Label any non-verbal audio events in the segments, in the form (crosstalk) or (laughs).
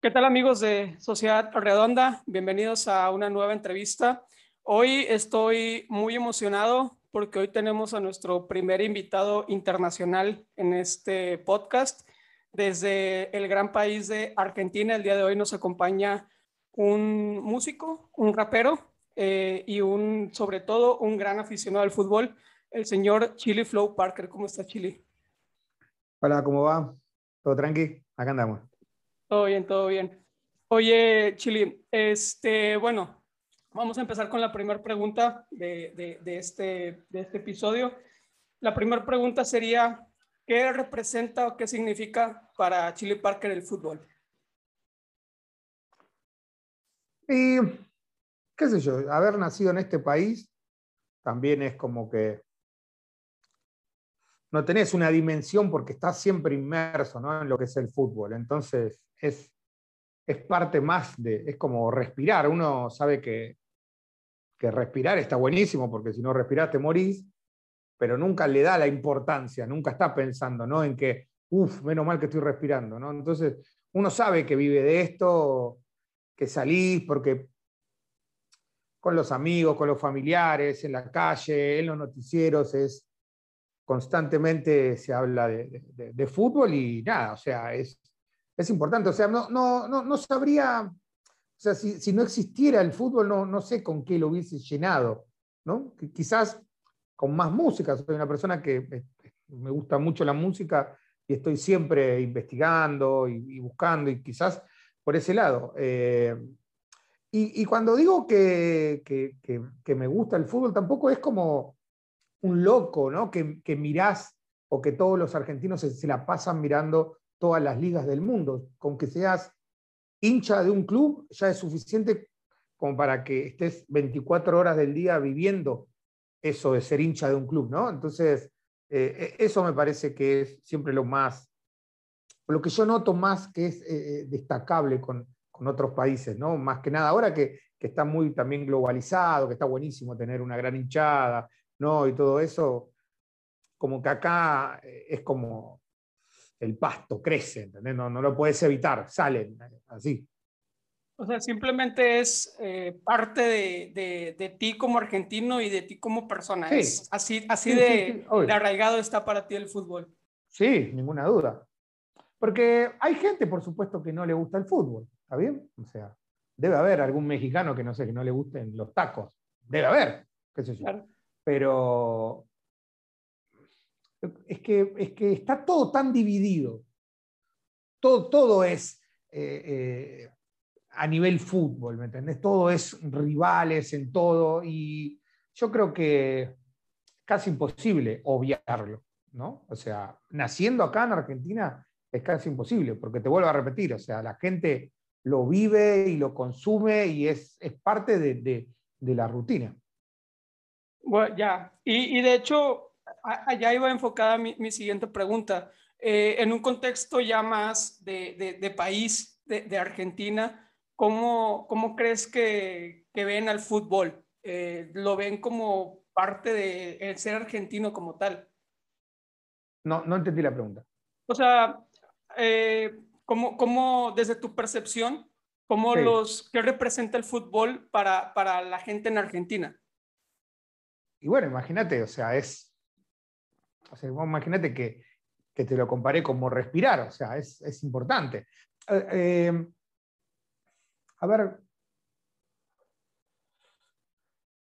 ¿Qué tal amigos de Sociedad Redonda? Bienvenidos a una nueva entrevista. Hoy estoy muy emocionado porque hoy tenemos a nuestro primer invitado internacional en este podcast. Desde el gran país de Argentina, el día de hoy nos acompaña un músico, un rapero eh, y un, sobre todo, un gran aficionado al fútbol, el señor Chili Flow Parker. ¿Cómo está Chili? Hola, ¿cómo va? ¿Todo tranqui? Acá andamos. Todo bien, todo bien. Oye, Chili, este, bueno, vamos a empezar con la primera pregunta de, este, de este episodio. La primera pregunta sería, ¿qué representa o qué significa para Chili Parker el fútbol? Y, qué sé yo, haber nacido en este país también es como que no tenés una dimensión porque estás siempre inmerso ¿no? en lo que es el fútbol. Entonces, es, es parte más de, es como respirar. Uno sabe que, que respirar está buenísimo porque si no respiras te morís, pero nunca le da la importancia, nunca está pensando ¿no? en que, uff, menos mal que estoy respirando. ¿no? Entonces, uno sabe que vive de esto, que salís porque con los amigos, con los familiares, en la calle, en los noticieros, es constantemente se habla de, de fútbol y nada, o sea, es, es importante. O sea, no, no, no, no sabría, o sea, si, si, no existiera el fútbol, no, no sé con qué lo hubiese llenado, ¿no? Quizás con más música. Soy una persona que eh, me gusta mucho la música y estoy siempre investigando y, buscando, y quizás por ese lado. Eh, y, y, cuando digo que, que, que, me gusta el fútbol, tampoco es como un loco, ¿no? Que, que mirás o que todos los argentinos se, la pasan mirando todas las ligas del mundo. Con que seas hincha de un club ya es suficiente como para que estés 24 horas del día viviendo eso de ser hincha de un club, ¿no? Entonces, eh, e, eso me parece que es siempre lo más, lo que yo noto más que es eh, eh, destacable con, con, otros países, ¿no? Más que nada, ahora que, que, está muy también globalizado, que está buenísimo tener una gran hinchada, ¿no? Y todo eso, como que acá es como, el pasto crece, ¿entendés? No, no lo puedes evitar, salen así. O sea, simplemente es eh, parte de, de, de, ti como argentino y de ti como persona. Es así, así de, de, arraigado está para ti el fútbol. Sí, ninguna duda. Porque hay gente, por supuesto, que no le gusta el fútbol, ¿está bien? O sea, debe haber algún mexicano que no sé, que no le gusten los tacos. Debe haber, qué sé yo. Pero, es que, es que está todo tan dividido. Todo, todo es eh, eh, a nivel fútbol, ¿me entendés? Todo es rivales en todo y yo creo que es casi imposible obviarlo, ¿no? O sea, naciendo acá en Argentina es casi imposible, porque te vuelvo a repetir, o sea, la gente lo vive y lo consume y es, es parte de, de, de la rutina. Bueno, ya, y, y de hecho, allá iba enfocada mi, mi siguiente pregunta. Eh, en un contexto ya más de, de, país, de, de, Argentina, ¿cómo, ¿cómo crees que, que, ven al fútbol? Eh, ¿Lo ven como parte del de ser argentino como tal? No, no entendí la pregunta. O sea, eh, ¿cómo, ¿cómo, desde tu percepción, cómo sí. los, qué representa el fútbol para, para la gente en Argentina? Y bueno, imagínate, o sea, es o sea, imagínate que, que, te lo comparé como respirar, o sea, es, es importante. Eh, eh, a ver,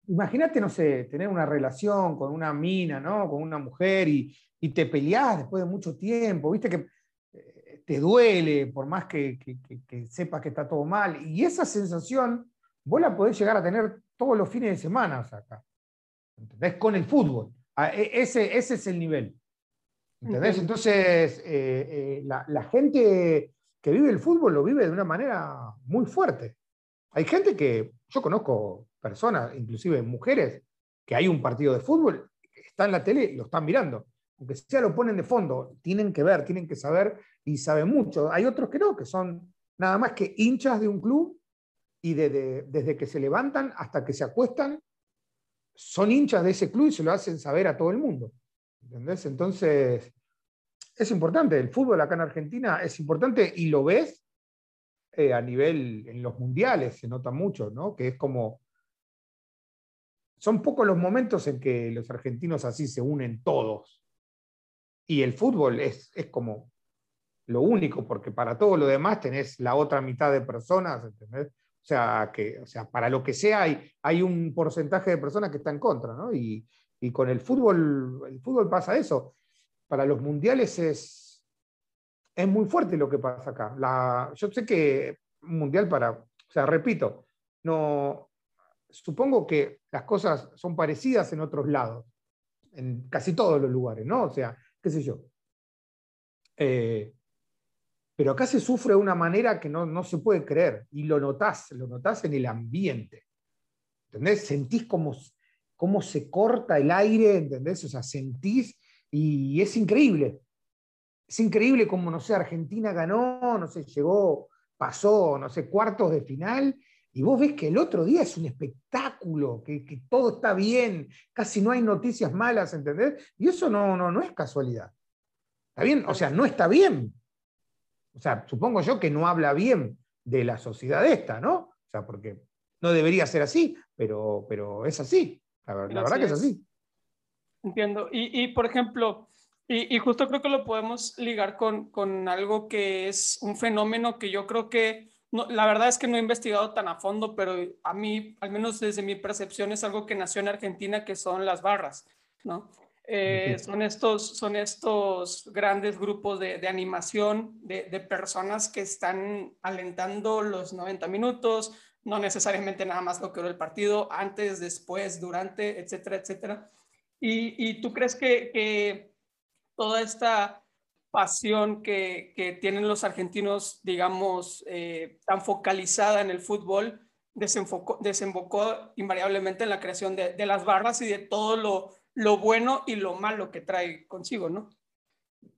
imagínate, no sé, tener una relación con una mina, ¿no? Con una mujer y, y te peleás después de mucho tiempo, viste que eh, te duele, por más que, que, que, sepas que está todo mal. Y esa sensación vos la podés llegar a tener todos los fines de semana o sea, acá. ¿Entendés? Con el fútbol. E, ese, ese es el nivel. ¿Entendés? Entonces, eh, eh, la, la, gente que vive el fútbol lo vive de una manera muy fuerte. Hay gente que, yo conozco personas, inclusive mujeres, que hay un partido de fútbol, está en la tele y lo están mirando. Aunque sea lo ponen de fondo, tienen que ver, tienen que saber y saben mucho. Hay otros que no, que son nada más que hinchas de un club y de, de, desde que se levantan hasta que se acuestan son hinchas de ese club y se lo hacen saber a todo el mundo. Entonces, es importante. El fútbol acá en Argentina es importante y lo ves eh, a nivel, en los mundiales se nota mucho, ¿no? Que es como, son pocos los momentos en que los argentinos así se unen todos. Y el fútbol es, es como lo único, porque para todo lo demás tenés la otra mitad de personas, ¿entendés? O sea, que, o sea para lo que sea hay, un porcentaje de personas que está en contra, ¿no? Y, y con el fútbol, el fútbol pasa eso. Para los mundiales es, es muy fuerte lo que pasa acá. Yo sé que un mundial para, o sea, repito, no, supongo que las cosas son parecidas en otros lados, en casi todos los lugares, ¿no? O sea, qué sé yo. Eh, pero acá se sufre de una manera que no, se puede creer y lo notás, lo notás en el ambiente. ¿Entendés? Sentís como, cómo se corta el aire, ¿entendés? O sea, sentís y es increíble. Es increíble como, no sé, Argentina ganó, no sé, llegó, pasó, no sé, cuartos de final y vos ves que el otro día es un espectáculo, que, que, todo está bien, casi no hay noticias malas, ¿entendés? Y eso no, no, no es casualidad. ¿Está bien? O sea, no está bien, o sea, supongo yo que no habla bien de la sociedad esta, ¿no? O sea, porque no debería ser así, pero, pero es así. La, verdad que es así. Entiendo. Y, por ejemplo, y, justo creo que lo podemos ligar con, con, algo que es un fenómeno que yo creo que, la verdad es que no he investigado tan a fondo, pero a mí, al menos desde mi percepción, es algo que nació en Argentina, que son las barras, ¿no? Eh, son, estos, son estos grandes grupos de, de animación de, de, personas que están alentando los 90 minutos, no necesariamente nada más lo que era el partido, antes, después, durante, etcétera, etcétera. ¿Y, y tú crees que, que, toda esta pasión que, que tienen los argentinos, digamos, eh, tan focalizada en el fútbol, desembocó invariablemente en la creación de, de las barras y de todo lo lo bueno y lo malo que trae consigo, ¿no?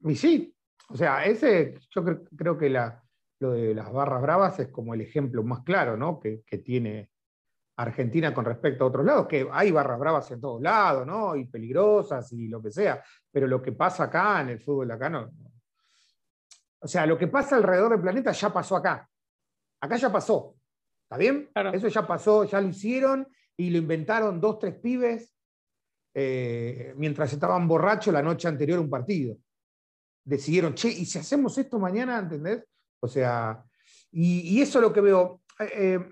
Y sí, o sea, ese, yo creo, que la, lo de las barras bravas es como el ejemplo más claro, ¿no? Que, tiene Argentina con respecto a otros lados, que hay barras bravas en todos lados, ¿no? Y peligrosas y lo que sea, pero lo que pasa acá en el fútbol acá no. O sea, lo que pasa alrededor del planeta ya pasó acá. Acá ya pasó. ¿Está bien? Eso ya pasó, ya lo hicieron y lo inventaron dos, tres pibes eh, mientras estaban borrachos la noche anterior a un partido. Decidieron, che, ¿y si hacemos esto mañana? ¿Entendés? O sea, y, eso es lo que veo. Eh, eh,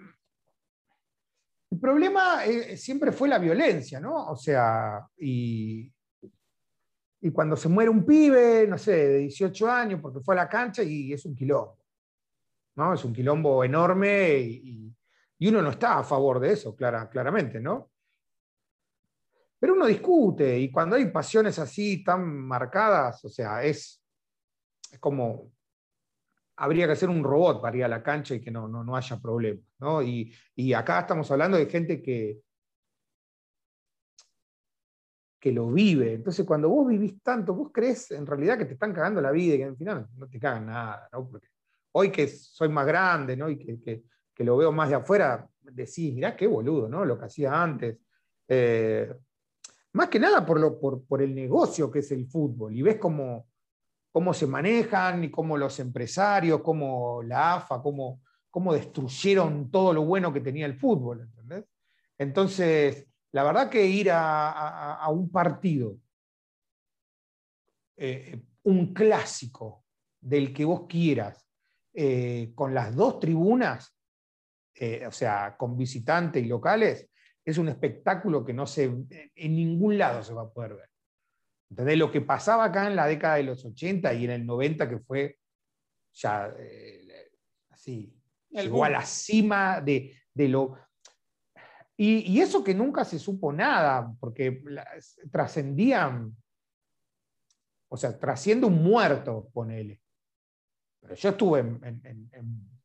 el problema siempre fue la violencia, ¿no? O sea, y, y cuando se muere un pibe, no sé, de 18 años, porque fue a la cancha y es un quilombo. ¿no? Es un quilombo enorme y, y uno no está a favor de eso, clara, claramente, ¿no? Pero uno discute y cuando hay pasiones así tan marcadas, o sea, es, como, habría que ser un robot para ir a la cancha y que no, no, haya problemas. ¿no? Y, acá estamos hablando de gente que, que lo vive. Entonces, cuando vos vivís tanto, vos crees en realidad que te están cagando la vida y que al final no te cagan nada. ¿no? Porque hoy que soy más grande ¿no? y que, lo veo más de afuera, decís, mirá qué boludo, ¿no? Lo que hacía antes. Eh, más que nada por, lo, por, el negocio que es el fútbol, y ves cómo, cómo se manejan y cómo los empresarios, cómo la AFA, cómo, cómo destruyeron todo lo bueno que tenía el fútbol, ¿entendés? Entonces, la verdad que ir a, un partido, eh, un clásico del que vos quieras, eh, con las dos tribunas, eh, o sea, con visitantes y locales, es un espectáculo que no se, en ningún lado se va a poder ver. Entonces, lo que pasaba acá en la década de los 80 y en el 90, que fue ya eh, así, llegó a la cima de, lo... Y, eso que nunca se supo nada, porque trascendían, o sea, trasciende un muerto, ponele. Pero yo estuve en en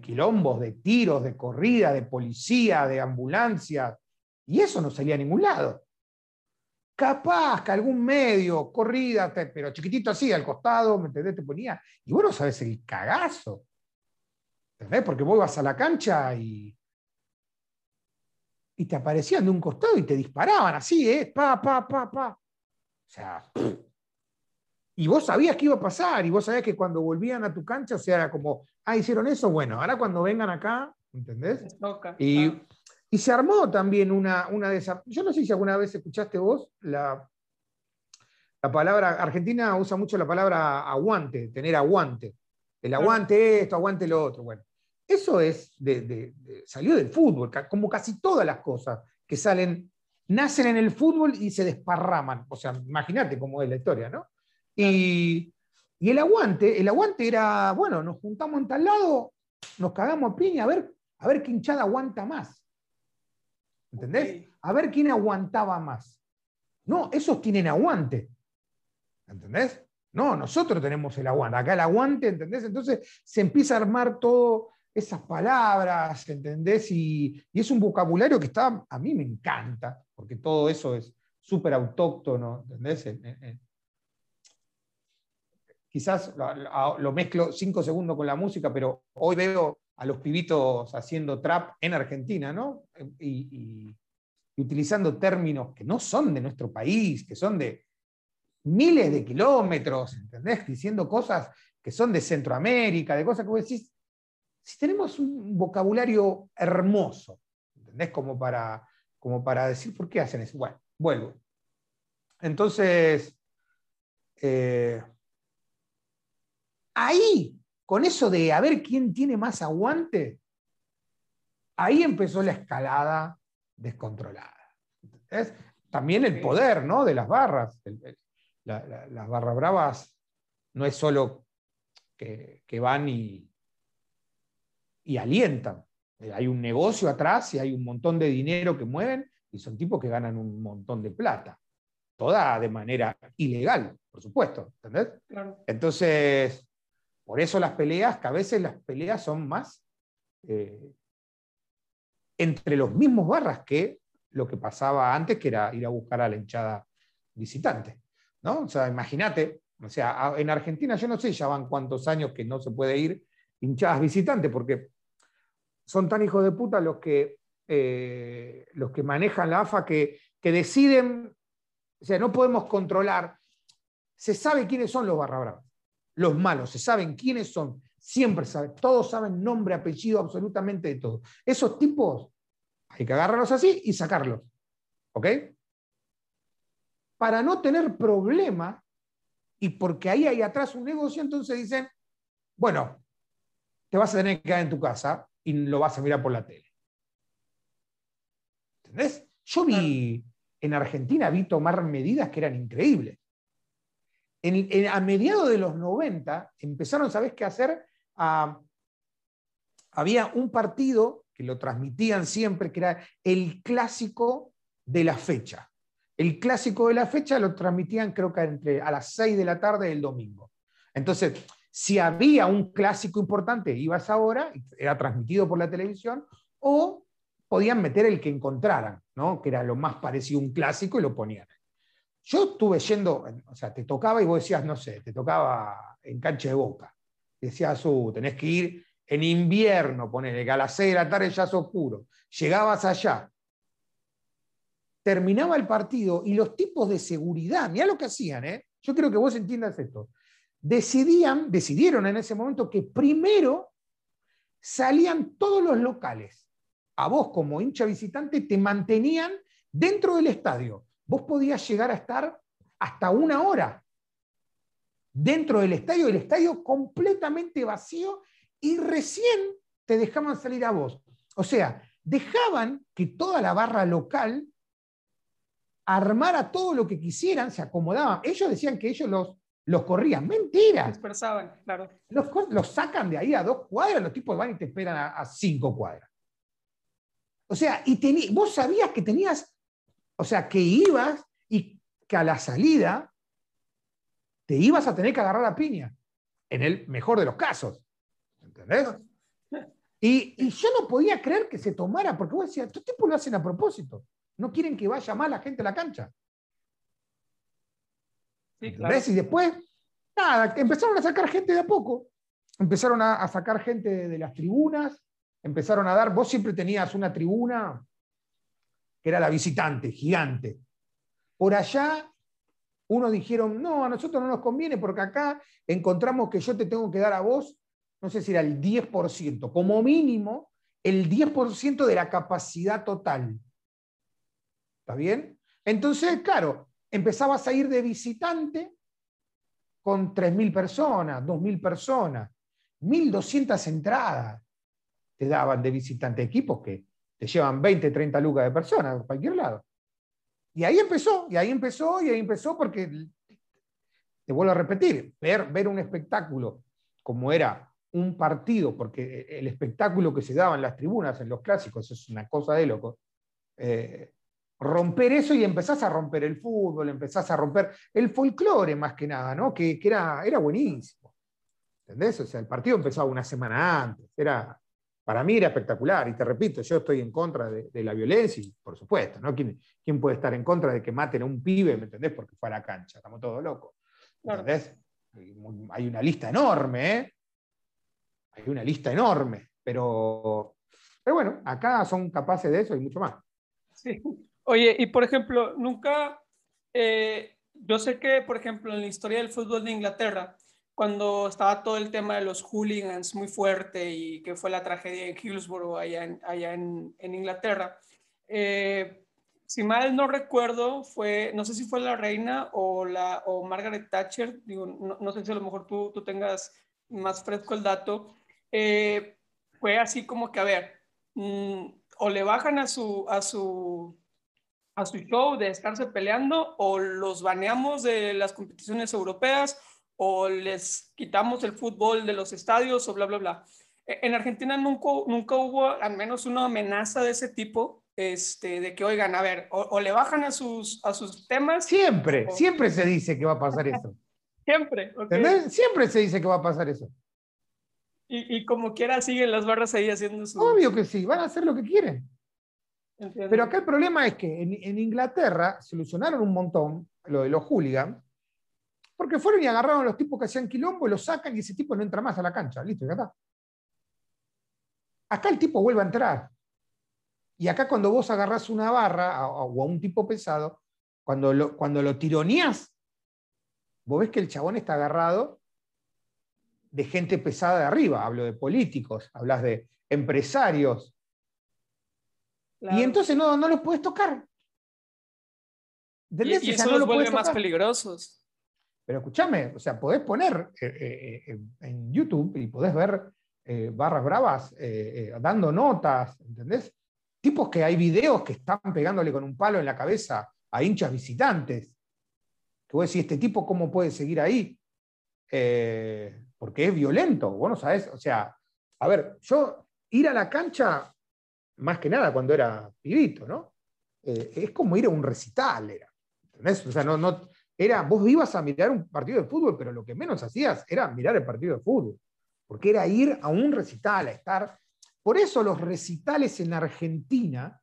quilombos de tiros, de corrida, de policía, de ambulancia, y eso no salía a ningún lado. Capaz que algún medio, corrida, pero chiquitito así, al costado, ¿me entendés? Te ponía. Y vos no sabes el cagazo. ¿Entendés? Porque vos ibas a la cancha y. Y te aparecían de un costado y te disparaban así, ¿eh? Pa, pa, pa, pa. O sea. Y vos sabías que iba a pasar, y vos sabías que cuando volvían a tu cancha, o sea, era como, ah, hicieron eso, bueno, ahora cuando vengan acá, ¿entendés? y, y, se armó también una, una de esas, yo no sé si alguna vez escuchaste vos la, la palabra, Argentina usa mucho la palabra aguante, tener aguante. El aguante esto, aguante lo otro. Bueno, eso es de, salió del fútbol, como casi todas las cosas que salen, nacen en el fútbol y se desparraman. O sea, imagínate cómo es la historia, ¿no? Y, el aguante, el aguante era, bueno, nos juntamos en tal lado, nos cagamos a piña, a ver, a ver qué hinchada aguanta más. ¿Entendés? A ver quién aguantaba más. No, esos tienen aguante. ¿Entendés? No, nosotros tenemos el aguante. Acá el aguante, ¿entendés? Entonces se empieza a armar todo esas palabras, ¿entendés? Y, es un vocabulario que está, a mí me encanta, porque todo eso es súper autóctono, ¿entendés? Quizás lo, mezclo cinco segundos con la música, pero hoy veo a los pibitos haciendo trap en Argentina, ¿no? y utilizando términos que no son de nuestro país, que son de, miles de kilómetros, ¿entendés? Diciendo cosas que son de Centroamérica, de cosas que vos decís, si tenemos un vocabulario hermoso, ¿entendés? Como para, como para decir por qué hacen eso. Bueno, vuelvo. Entonces, eh, ahí, con eso de a ver quién tiene más aguante, ahí empezó la escalada descontrolada. También el poder ¿no? de las barras las barra bravas no es solo que, van y, y alientan. Eh, hay un negocio atrás y hay un montón de dinero que mueven y son tipos que ganan un montón de plata. Toda de manera ilegal, por supuesto. ¿Entendés? Entonces, por eso las peleas, que a veces las peleas son más eh, entre los mismos barras que lo que pasaba antes, que era ir a buscar a la hinchada visitante. O sea, imagínate, o sea, en Argentina yo no sé ya van cuántos años que no se puede ir hinchadas visitantes, porque son tan hijos de puta los que, eh, los que manejan la AFA que, que deciden, o sea, no podemos controlar. Se sabe quiénes son los barra los malos, se saben quiénes son, siempre saben, todos saben nombre, apellido, absolutamente de todo. Esos tipos hay que agarrarlos así y sacarlos. ¿Ok? para no tener problema y porque ahí hay atrás un negocio, entonces dicen, bueno, te vas a tener que quedar en tu casa y lo vas a mirar por la tele. ¿Entendés? Yo vi, en Argentina vi tomar medidas que eran increíbles. A mediados de los 90 empezaron, ¿sabes qué hacer? había un partido que lo transmitían siempre, que era el clásico de la fecha. El clásico de la fecha lo transmitían creo que entre a las 6 de la tarde del domingo. Entonces, si había un clásico importante, ibas ahora, era transmitido por la televisión, o podían meter el que encontraran, ¿no? que era lo más parecido a un clásico, y lo ponían. Yo estuve yendo, o sea, te tocaba y vos decías, no sé, te tocaba en cancha de boca. Decías, uh, tenés que ir en invierno, ponele, que a las 6 de la tarde ya es oscuro. Llegabas allá, terminaba el partido y los tipos de seguridad, mira lo que hacían, ¿eh? yo creo que vos entiendas esto, decidían, decidieron en ese momento que primero salían todos los locales. A vos como hincha visitante te mantenían dentro del estadio. Vos podías llegar a estar hasta una hora dentro del estadio, el estadio completamente vacío y recién te dejaban salir a vos. O sea, dejaban que toda la barra local armara todo lo que quisieran, se acomodaban. Ellos decían que ellos los, los corrían. Mentira. Dispersaban, claro. Los, los, sacan de ahí a dos cuadras, los tipos van y te esperan a, cinco cuadras. O sea, y vos sabías que tenías, o sea, que ibas y que a la salida te ibas a tener que agarrar a piña, en el mejor de los casos. ¿Entendés? Y, y yo no podía creer que se tomara, porque vos decías, estos tipos lo hacen a propósito. No quieren que vaya más la gente a la cancha. Sí, ¿Ves? Y después, nada, empezaron a sacar gente de a poco. Empezaron a, sacar gente de, las tribunas, empezaron a dar, vos siempre tenías una tribuna que era la visitante, gigante. Por allá Unos dijeron, no, a nosotros no nos conviene porque acá encontramos que yo te tengo que dar a vos, no sé si era el 10%, como mínimo el 10% de la capacidad total. ¿Está bien? Entonces, claro, empezabas a ir de visitante con 3.000 personas, 2.000 personas, 1.200 entradas te daban de visitante equipos que te llevan 20, 30 lucas de personas a cualquier lado. Y ahí empezó, y ahí empezó, y ahí empezó porque, te vuelvo a repetir, ver, ver un espectáculo como era un partido, porque el espectáculo que se daba en las tribunas, en los clásicos, es una cosa de loco. Eh, romper eso y empezás a romper el fútbol, empezás a romper el folclore más que nada, ¿no? que, era, era buenísimo. ¿Entendés? O sea, el partido empezaba una semana antes, era, para mí era espectacular. Y te repito, yo estoy en contra de, la violencia, y por supuesto, ¿no? ¿Quién, ¿Quién, puede estar en contra de que maten a un pibe, ¿me entendés? Porque fue a la cancha, estamos todos locos. ¿Entendés? Hay una lista enorme, ¿eh? Hay una lista enorme, pero, pero bueno, acá son capaces de eso y mucho más. Sí. Oye, y por ejemplo, nunca, eh, yo sé que, por ejemplo, en la historia del fútbol de Inglaterra, cuando estaba todo el tema de los hooligans muy fuerte y que fue la tragedia en Hillsborough, allá en, allá en, Inglaterra. Eh, si mal no recuerdo, fue, no sé si fue la reina o, la, o Margaret Thatcher, digo, no, sé si a lo mejor tú, tú tengas más fresco el dato, eh, fue así como que, a ver, mm, o le bajan a su, a su a su show de estarse peleando o los baneamos de las competiciones europeas o les quitamos el fútbol de los estadios o bla, bla, bla. E, en Argentina nunca, nunca hubo al menos una amenaza de ese tipo, este, de que, oigan, a ver, o, le bajan a sus, a sus temas. Siempre, siempre se dice que va a pasar eso. (laughs) siempre. Siempre se dice que va a pasar eso. Y, y, como quiera siguen las barras ahí haciendo su... Obvio que sí, van a hacer lo que quieren. Pero acá el problema es que en, en Inglaterra solucionaron un montón lo de los hooligans, porque fueron y agarraron a los tipos que hacían quilombo y los sacan y ese tipo no entra más a la cancha. Listo, ya está. Acá el tipo vuelve a entrar. Y acá cuando vos agarrás una barra o a un tipo pesado, cuando lo, cuando lo tironeás, vos ves que el chabón está agarrado de gente pesada de arriba. Hablo de políticos, hablas de empresarios. Y entonces no, no los puedes tocar. Y, eso los vuelve más peligrosos. Pero escúchame, o sea, podés poner eh, eh, eh, en YouTube y podés ver barras bravas dando notas, ¿entendés? Tipos que hay videos que están pegándole con un palo en la cabeza a hinchas visitantes. Que vos decís, ¿este tipo cómo puede seguir ahí? porque es violento, vos no sabés, o sea, a ver, yo ir a la cancha, más que nada cuando era pibito, ¿no? es como ir a un recital, era. ¿Entendés? O sea, no, no, era, vos ibas a mirar un partido de fútbol, pero lo que menos hacías era mirar el partido de fútbol, porque era ir a un recital, a estar. Por eso los recitales en Argentina,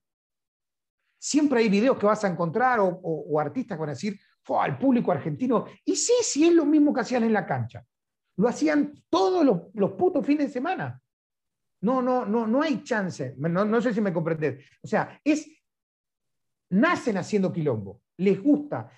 siempre hay videos que vas a encontrar o, artistas que van a decir, al público argentino, y sí, sí es lo mismo que hacían en la cancha. Lo hacían todos los, los putos fines de semana. No, no, no, no hay chance. No, no sé si me comprendés. O sea, es, nacen haciendo quilombo les gusta.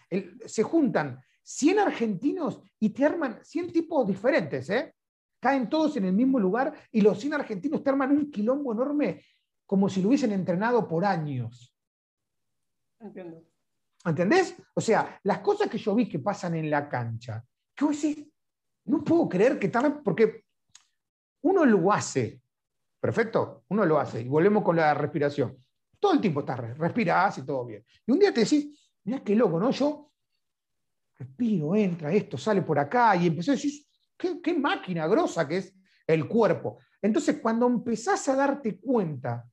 se juntan 100 argentinos y te arman 100 tipos diferentes, ¿eh? Caen todos en el mismo lugar y los 100 argentinos te arman un quilombo enorme como si lo hubiesen entrenado por años. Entiendo. ¿Entendés? O sea, las cosas que yo vi que pasan en la cancha, que vos decís, no puedo creer que están, porque uno lo hace, perfecto, uno lo hace, y volvemos con la respiración. Todo el tiempo estás, respirás y todo bien. Y un día te decís, mirá qué loco, ¿no? Yo respiro, entra esto, sale por acá, y empecé a decir, qué, máquina grosa que es el cuerpo. Entonces, cuando empezás a darte cuenta,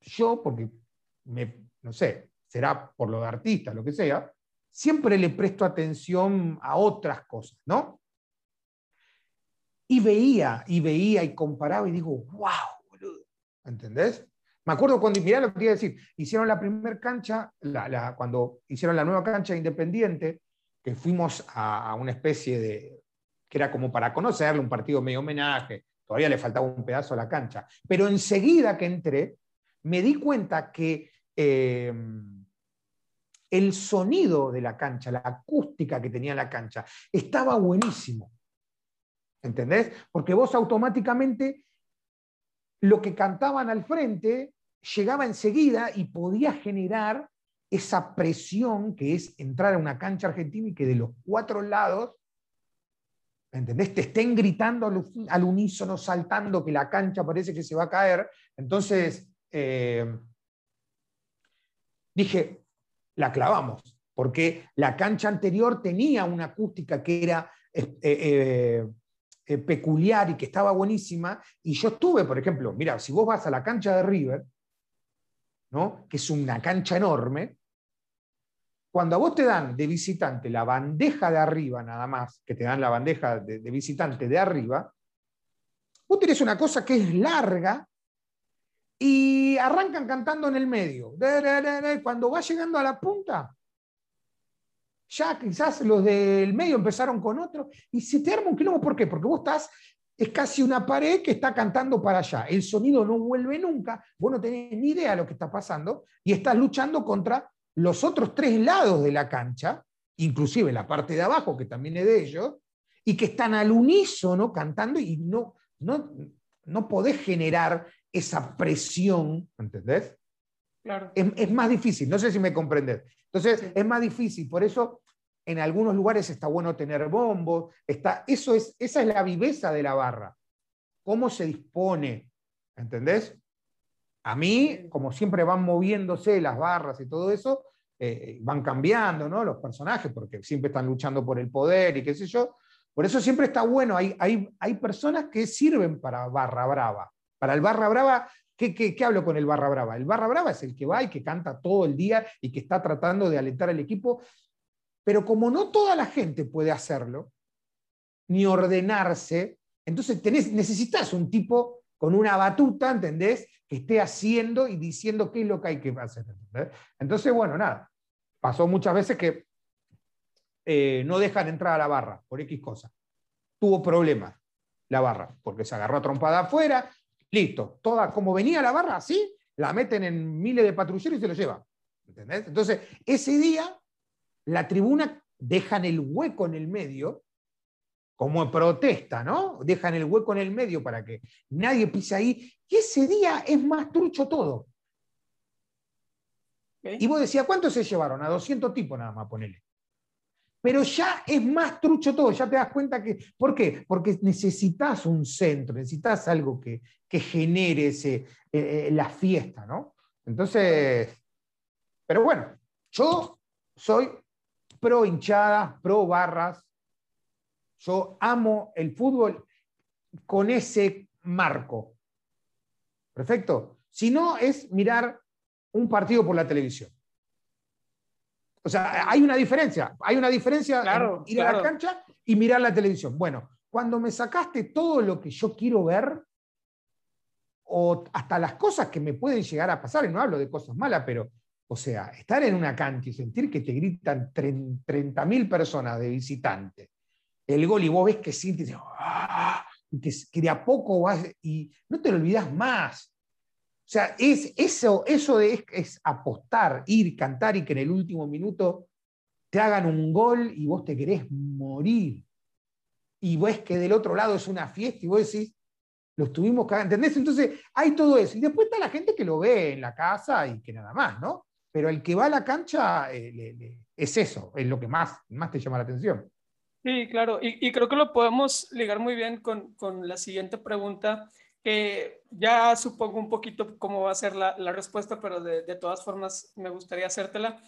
yo, porque me, no sé, será por lo de artista, lo que sea, siempre le presto atención a otras cosas, ¿no? Y veía, y veía, y comparaba, y digo, wow, boludo, ¿entendés? Me acuerdo cuando, mirá lo que quería decir, hicieron la primera cancha, cuando hicieron la nueva cancha independiente, que fuimos a, una especie de, que era como para conocerle, un partido medio homenaje, todavía le faltaba un pedazo a la cancha, pero enseguida que entré, me di cuenta que em, el sonido de la cancha, la acústica que tenía la cancha, estaba buenísimo. ¿Entendés? Porque vos automáticamente lo que cantaban al frente llegaba enseguida y podía generar esa presión que es entrar a una cancha argentina y que de los cuatro lados, ¿entendés? Te estén gritando al, unísono, saltando, que la cancha parece que se va a caer. Entonces, eh, dije, la clavamos, porque la cancha anterior tenía una acústica que era eh, eh, peculiar y que estaba buenísima, y yo estuve, por ejemplo, mira, si vos vas a la cancha de River, ¿no? que es una cancha enorme, cuando a vos te dan de visitante la bandeja de arriba nada más, que te dan la bandeja de, visitante de arriba, vos tenés una cosa que es larga y arrancan cantando en el medio. Cuando va llegando a la punta, ya quizás los del medio empezaron con otro y se te arma un quilombo. ¿Por qué? Porque vos estás, es casi una pared que está cantando para allá. El sonido no vuelve nunca, vos no tenés ni idea de lo que está pasando y estás luchando contra los otros tres lados de la cancha, inclusive la parte de abajo, que también es de ellos, y que están al unísono cantando y no, no, no podés generar esa presión, ¿entendés? Claro. Es, más difícil, no sé si me comprendes. Entonces, es más difícil, por eso en algunos lugares está bueno tener bombos, está, eso es, esa es la viveza de la barra. ¿Cómo se dispone? ¿Entendés? A mí, como siempre van moviéndose las barras y todo eso, eh, van cambiando ¿no? los personajes, porque siempre están luchando por el poder y qué sé yo. Por eso siempre está bueno, hay, hay, hay personas que sirven para barra brava. Para el barra brava, ¿qué, qué, hablo con el barra brava? El barra brava es el que va y que canta todo el día y que está tratando de alentar al equipo, pero como no toda la gente puede hacerlo, ni ordenarse, entonces tenés, necesitas un tipo con una batuta, ¿entendés? Que esté haciendo y diciendo qué es lo que hay que hacer. Entonces, bueno, nada, pasó muchas veces que eh, no dejan entrar a la barra por X cosa. Tuvo problemas la barra, porque se agarró a trompada afuera, Listo, toda como venía la barra así, la meten en miles de patrulleros y se lo llevan. ¿Entendés? Entonces, ese día, la tribuna dejan el hueco en el medio, como protesta, ¿no? Dejan el hueco en el medio para que nadie pise ahí. Y ese día es más trucho todo. Y vos decías, ¿cuántos se llevaron? A 200 tipos nada más, ponele pero ya es más trucho todo, ya te das cuenta que, ¿por qué? Porque necesitas un centro, necesitas algo que, genere ese, eh, eh, la fiesta, ¿no? Entonces, pero bueno, yo soy pro hinchada, pro barras, yo amo el fútbol con ese marco. Perfecto. Si no, es mirar un partido por la televisión. O sea, hay una diferencia. Hay una diferencia en ir a la cancha y mirar la televisión. Bueno, cuando me sacaste todo lo que yo quiero ver, o hasta las cosas que me pueden llegar a pasar, y no hablo de cosas malas, pero, o sea, estar en una cancha y sentir que te gritan 30.000 personas de visitantes, el gol y vos ves que sientes, ¡ah! que, que, de a poco vas y no te lo olvidas más. O sea, es, eso, eso es, es apostar, ir, cantar y que en el último minuto te hagan un gol y vos te querés morir. Y ves que del otro lado es una fiesta y vos decís, lo estuvimos cagando, ¿entendés? Entonces hay todo eso. Y después está la gente que lo ve en la casa y que nada más, ¿no? Pero el que va a la cancha eh, es eso, es lo que más, más te llama la atención. Sí, claro. Y, creo que lo podemos ligar muy bien con, con la siguiente pregunta ya supongo un poquito cómo va a ser la, la respuesta, pero de, de, todas formas me gustaría hacértela.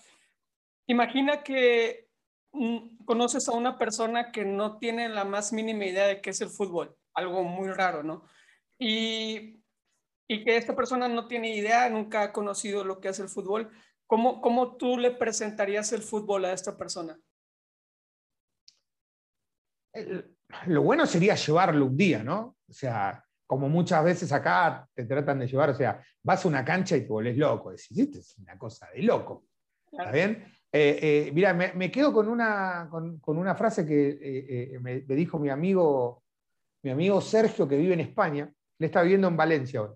Imagina que mm, conoces a una persona que no tiene la más mínima idea de qué es el fútbol, algo muy raro, ¿no? Y, y que esta persona no tiene idea, nunca ha conocido lo que es el fútbol. ¿Cómo, cómo tú le presentarías el fútbol a esta persona? lo bueno sería llevarlo un día, ¿no? O sea, como muchas veces acá te tratan de llevar, o sea, vas a una cancha y te volvés loco, decís, esto es una cosa de loco. ¿Está bien? Eh, eh, mira, me, quedo con una, con, una frase que eh, me, dijo mi amigo, mi amigo Sergio, que vive en España, le está viviendo en Valencia ahora.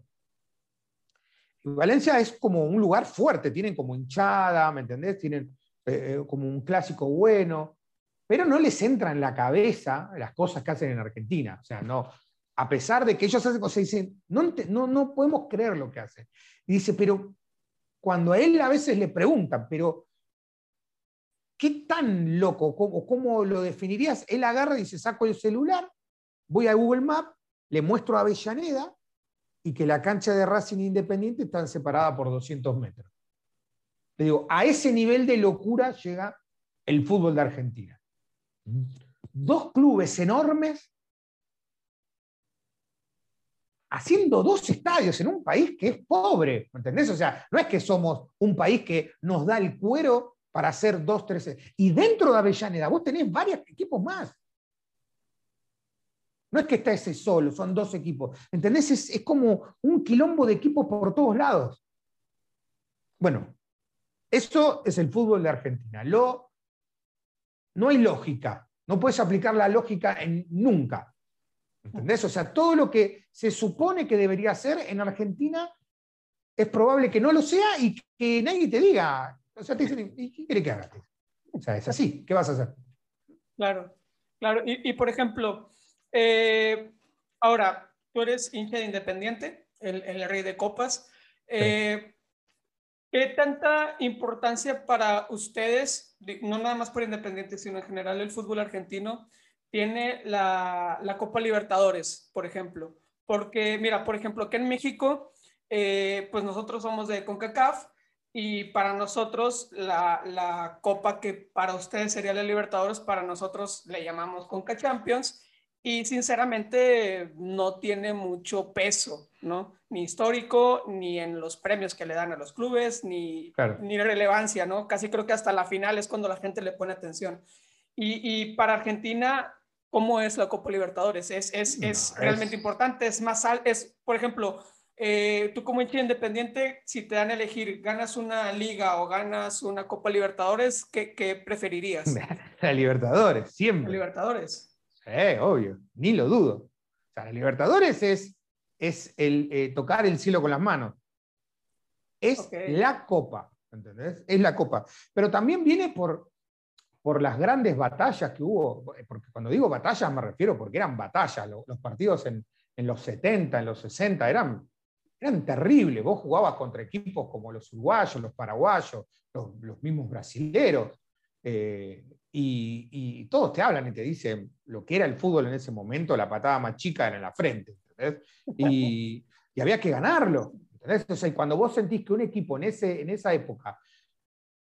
Valencia es como un lugar fuerte, tienen como hinchada, ¿me entendés? Tienen eh, eh, como un clásico bueno, pero no les entra en la cabeza las cosas que hacen en Argentina. O sea, no, a pesar de que ellos hacen cosas, dicen, no, no, no podemos creer lo que hacen. Y dice, pero cuando a él a veces le preguntan, pero ¿qué tan loco o cómo lo definirías? Él agarra y dice, saco el celular, voy a Google Maps, le muestro a Avellaneda y que la cancha de Racing Independiente está separada por 200 metros. Te digo, a ese nivel de locura llega el fútbol de Argentina. Dos clubes enormes haciendo dos estadios en un país que es pobre, ¿me entendés? O sea, no es que somos un país que nos da el cuero para hacer dos, tres. Y dentro de Avellaneda vos tenés varios equipos más. No es que está ese solo, son dos equipos. ¿Entendés? Es, como un quilombo de equipos por todos lados. Bueno, eso es el fútbol de Argentina. No hay lógica. No puedes aplicar la lógica en nunca. ¿Entendés? O sea, todo lo que se supone que debería ser en Argentina es probable que no lo sea y que nadie te diga. O sea, te dicen, ¿y qué quiere que hagas? O sea, es así. ¿Qué vas a hacer? Claro, claro. Y, por ejemplo, eh, ahora, tú eres hincha de Independiente, el, rey de copas. Eh, ¿Qué tanta importancia para ustedes, no nada más por Independiente, sino en general el fútbol argentino, tiene la, Copa Libertadores, por ejemplo. Porque, mira, por ejemplo, que en México, eh, pues nosotros somos de CONCACAF y para nosotros la, copa que para ustedes sería la Libertadores, para nosotros le llamamos CONCA Champions y sinceramente no tiene mucho peso, ¿no? Ni histórico, ni en los premios que le dan a los clubes, ni, ni relevancia, ¿no? Casi creo que hasta la final es cuando la gente le pone atención. Y, y para Argentina cómo es la Copa Libertadores. Es, es, es realmente importante, es más, es, por ejemplo, eh, tú como hincha independiente, si te dan a elegir, ganas una liga o ganas una Copa Libertadores, ¿qué, qué preferirías? (laughs) La Libertadores, siempre. La Libertadores. Sí, obvio, ni lo dudo. O sea, la Libertadores es, es el, eh, tocar el cielo con las manos. Es la Copa, ¿entendés? Es la Copa. Pero también viene por, por las grandes batallas que hubo, porque cuando digo batallas me refiero porque eran batallas, los, partidos en, los 70, en los 60 eran, eran terribles, vos jugabas contra equipos como los uruguayos, los paraguayos, los, mismos brasileros, eh, y, todos te hablan y te dicen lo que era el fútbol en ese momento, la patada más chica era en la frente, y, había que ganarlo. Entonces, cuando vos sentís que un equipo en, ese, en esa época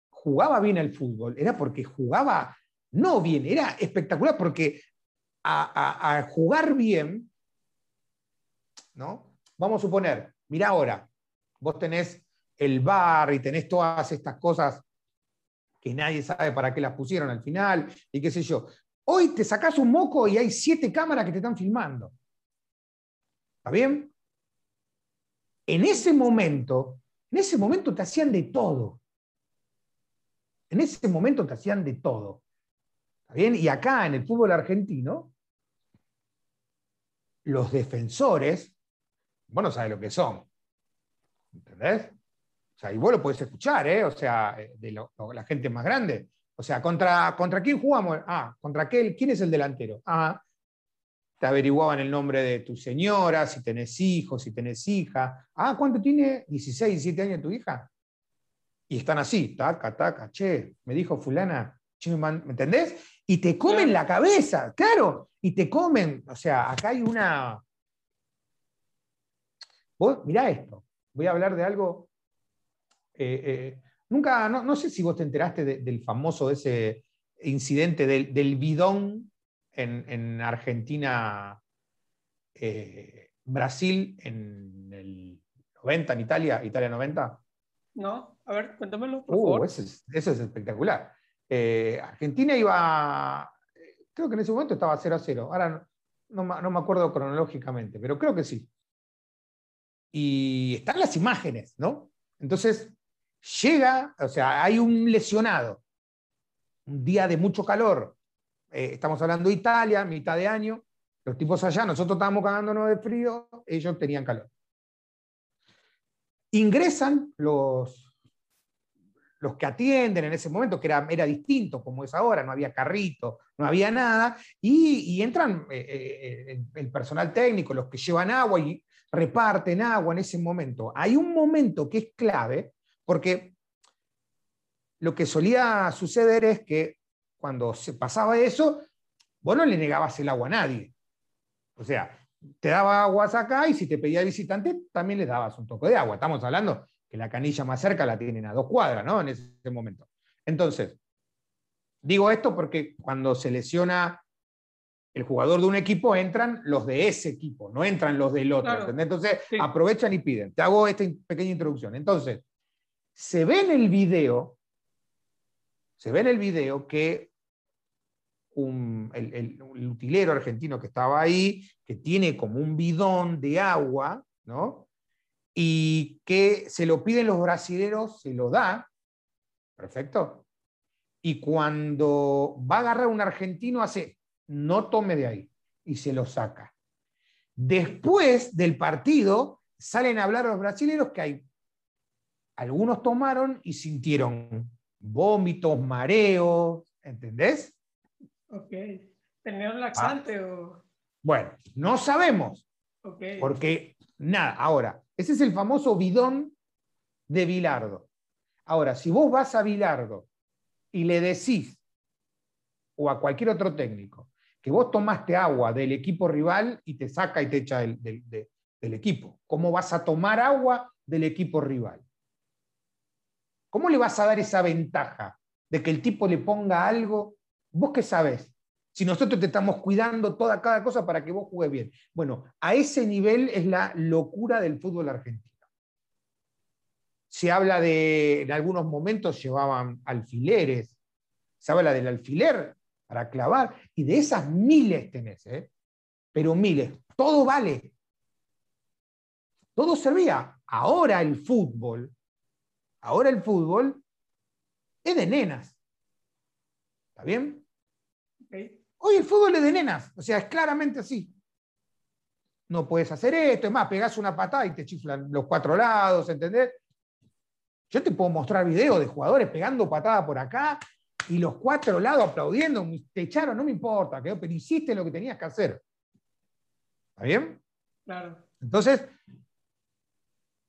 jugaba bien el fútbol, era porque jugaba no bien, era espectacular, porque a, jugar bien, ¿no? Vamos a suponer, mira ahora, vos tenés el bar y tenés todas estas cosas que nadie sabe para qué las pusieron al final y qué sé yo. Hoy te sacás un moco y hay siete cámaras que te están filmando. ¿Está bien? En ese momento, en ese momento te hacían de todo. En ese momento te hacían de todo. ¿Está bien? Y acá en el fútbol argentino, los defensores, vos no lo que son. ¿Entendés? O sea, y vos lo podés escuchar, ¿eh? O sea, de la gente más grande. O sea, ¿contra, ¿contra quién jugamos? Ah, ¿contra aquel? ¿Quién es el delantero? Ah, te averiguaban el nombre de tu señora, si tenés hijos, si tenés hija. Ah, ¿cuánto tiene? ¿16, 17 años tu hija? y están así, taca, taca, che, me dijo fulana, che, ¿me entendés? Y te comen la cabeza, claro, y te comen, o sea, acá hay una... Vos, mirá esto, voy a hablar de algo... Eh, eh, nunca, no, sé si vos te enteraste del famoso ese incidente del, bidón en, Argentina, eh, Brasil en el 90, en Italia, Italia 90. No, a ver, cuéntamelo, por uh, favor. Eso es, espectacular. Eh, Argentina iba, creo que en ese momento estaba 0 a 0. Ahora no, me acuerdo cronológicamente, pero creo que sí. Y están las imágenes, ¿no? Entonces, llega, o sea, hay un lesionado, un día de mucho calor. Eh, estamos hablando de Italia, mitad de año. Los tipos allá, nosotros estábamos cagándonos de frío, ellos tenían calor. Ingresan los, los que atienden en ese momento, que era, era distinto como es ahora, no había carrito, no había nada, y, entran eh, eh, el, personal técnico, los que llevan agua y reparten agua en ese momento. Hay un momento que es clave, porque lo que solía suceder es que cuando se pasaba eso, vos no le negabas el agua a nadie. O sea, te daba aguas acá y si te pedía visitante, también le dabas un toque de agua. Estamos hablando que la canilla más cerca la tienen a dos cuadras, ¿no? En ese momento. Entonces, digo esto porque cuando se lesiona el jugador de un equipo, entran los de ese equipo, no entran los del otro. Entonces, aprovechan y piden. Te hago esta pequeña introducción. Entonces, se ve en el video, se ve en el video que el, utilero argentino que estaba ahí, que tiene como un bidón de agua, ¿no? Y que se lo piden los brasileros, se lo da, perfecto. Y cuando va a agarrar un argentino, hace, no tome de ahí, y se lo saca. Después del partido, salen a hablar los brasileros que hay, algunos tomaron y sintieron vómitos, mareos, ¿entendés? Ok. ¿Tenía un laxante ah. o...? Bueno, no sabemos. Porque, nada, ahora, ese es el famoso bidón de Bilardo. Ahora, si vos vas a Bilardo y le decís, o a cualquier otro técnico, que vos tomaste agua del equipo rival y te saca y te echa del, del equipo, ¿cómo vas a tomar agua del equipo rival? ¿Cómo le vas a dar esa ventaja de que el tipo le ponga algo ¿Vos qué sabés? Si nosotros te estamos cuidando toda cada cosa para que vos juegues bien. Bueno, a ese nivel es la locura del fútbol argentino. Se habla de, en algunos momentos llevaban alfileres, se habla del alfiler para clavar, y de esas miles tenés, ¿eh? pero miles, todo vale. Todo servía. Ahora el fútbol, ahora el fútbol es de nenas. ¿Está bien? Hoy el fútbol es de nenas, o sea, es claramente así. No puedes hacer esto, es más, pegás una patada y te chiflan los cuatro lados, ¿entendés? Yo te puedo mostrar videos de jugadores pegando patada por acá y los cuatro lados aplaudiendo, te echaron, no me importa, pero hiciste lo que tenías que hacer. ¿Está bien? Claro. Entonces,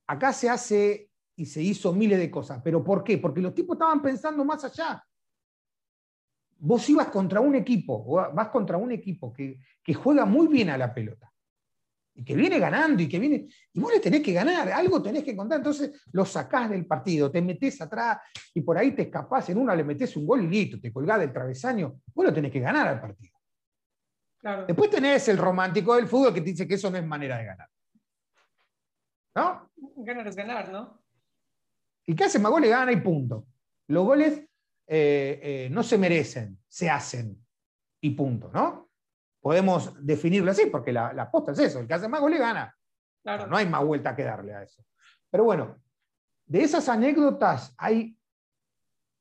acá se hace y se hizo miles de cosas. ¿Pero por qué? Porque los tipos estaban pensando más allá vos ibas contra un equipo, vas contra un equipo que, juega muy bien a la pelota y que viene ganando y que viene, y vos le tenés que ganar, algo tenés que encontrar, entonces lo sacás del partido, te metés atrás y por ahí te escapás, en una le metés un gol y listo, te colgás del travesaño, vos lo tenés que ganar al partido. Después tenés el romántico del fútbol que te dice que eso no es manera de ganar. ¿No? Ganar es ganar, ¿no? Y que hace más goles gana y punto. Los goles eh, eh, no se merecen, se hacen y punto, ¿no? Podemos definirlo así, porque la, la posta es eso, el que hace más goles gana. No, hay más vuelta que darle a eso. Pero bueno, de esas anécdotas hay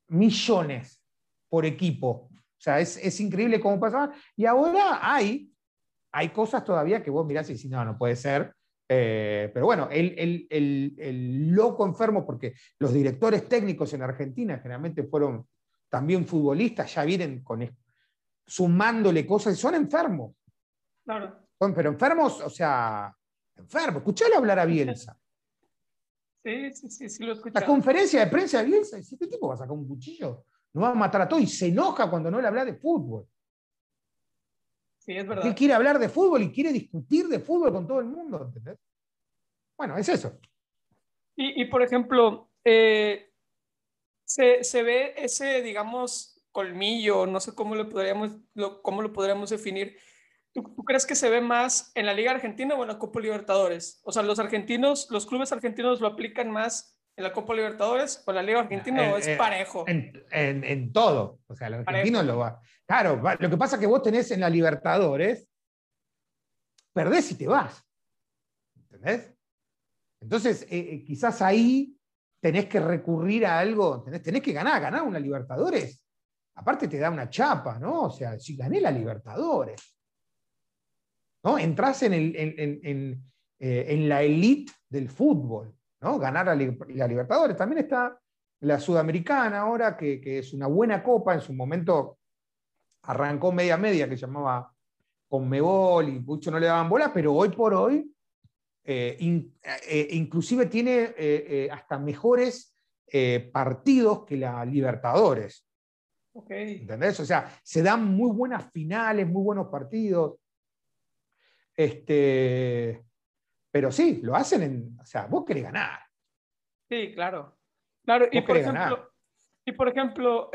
millones por equipo. O sea, es, increíble cómo pasaba. Y ahora hay, hay cosas todavía que vos mirás y decís, no, no puede ser. Eh, pero bueno, el, el, loco enfermo, porque los directores técnicos en Argentina generalmente fueron también futbolistas ya vienen con, sumándole cosas, son enfermos. Claro. pero enfermos, o sea, enfermos. Escuchale hablar a Bielsa. (laughs) Sí, sí, sí, sí lo La conferencia de prensa de Bielsa, este tipo va a sacar un cuchillo, no va a matar a todo y se enoja cuando no le habla de fútbol. Sí, es verdad. Él quiere hablar de fútbol y quiere discutir de fútbol con todo el mundo, ¿entendés? Bueno, es eso. Y, por ejemplo, eh, se, ve ese, digamos, colmillo, no sé cómo lo podríamos, lo, cómo lo podríamos definir. ¿Tú, crees que se ve más en la Liga Argentina o en la Copa Libertadores? O sea, los argentinos, los clubes argentinos lo aplican más en la Copa Libertadores o en la Liga Argentina o es parejo? En, todo. O sea, los argentinos lo va. Claro, lo que pasa es que vos tenés en la Libertadores, perdés y te vas. ¿Entendés? Entonces, eh, eh, quizás ahí tenés que recurrir a algo, tenés, que ganar, ganar una Libertadores. Aparte te da una chapa, ¿no? O sea, si gané la Libertadores, ¿no? Entrás en, eh, la elite del fútbol, ¿no? Ganar la Libertadores. También está la Sudamericana ahora, que, es una buena copa, en su momento arrancó media media, que llamaba Conmebol y muchos no le daban bola, pero hoy por hoy eh, eh, inclusive tiene eh, hasta mejores partidos que la Libertadores. ¿Entendés? O sea, se dan muy buenas finales, muy buenos partidos. Este, pero sí, lo hacen en. O sea, vos querés ganar. Sí, claro. Claro, y por, ejemplo, y por ejemplo,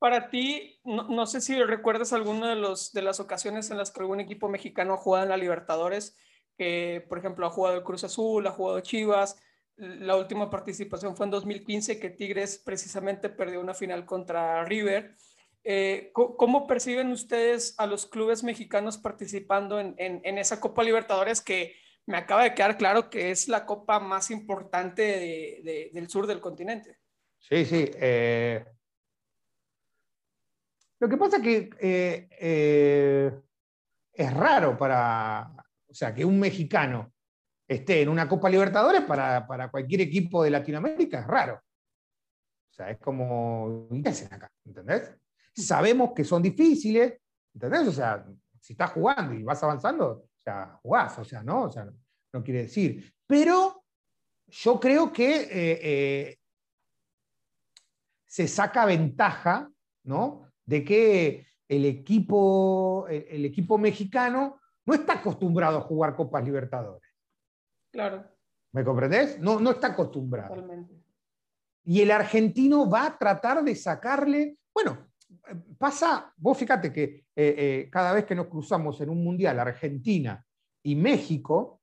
para ti, no, sé si recuerdas alguna de, los, de las ocasiones en las que algún equipo mexicano ha jugado en la Libertadores, que por ejemplo ha jugado el Cruz Azul, ha jugado Chivas, la última participación fue en 2015 que Tigres precisamente perdió una final contra River. Eh, ¿Cómo perciben ustedes a los clubes mexicanos participando en, esa Copa Libertadores que me acaba de quedar claro que es la copa más importante del sur del continente? Sí, sí. Eh, lo que pasa es que eh, es raro para, o sea, que un mexicano esté en una Copa Libertadores para, cualquier equipo de Latinoamérica es raro. O sea, es como, ¿qué hacen acá? ¿Entendés? Sabemos que son difíciles, ¿entendés? O sea, si estás jugando y vas avanzando, o sea, jugás, o sea, ¿no? O sea, no, quiere decir. Pero yo creo que eh, eh, se saca ventaja, ¿no? De que el equipo, el equipo mexicano no está acostumbrado a jugar Copas Libertadores. Claro. ¿Me comprendés? No, no está acostumbrado. Totalmente. Y el argentino va a tratar de sacarle, bueno, pasa, vos fíjate que eh, eh, cada vez que nos cruzamos en un mundial, Argentina y México,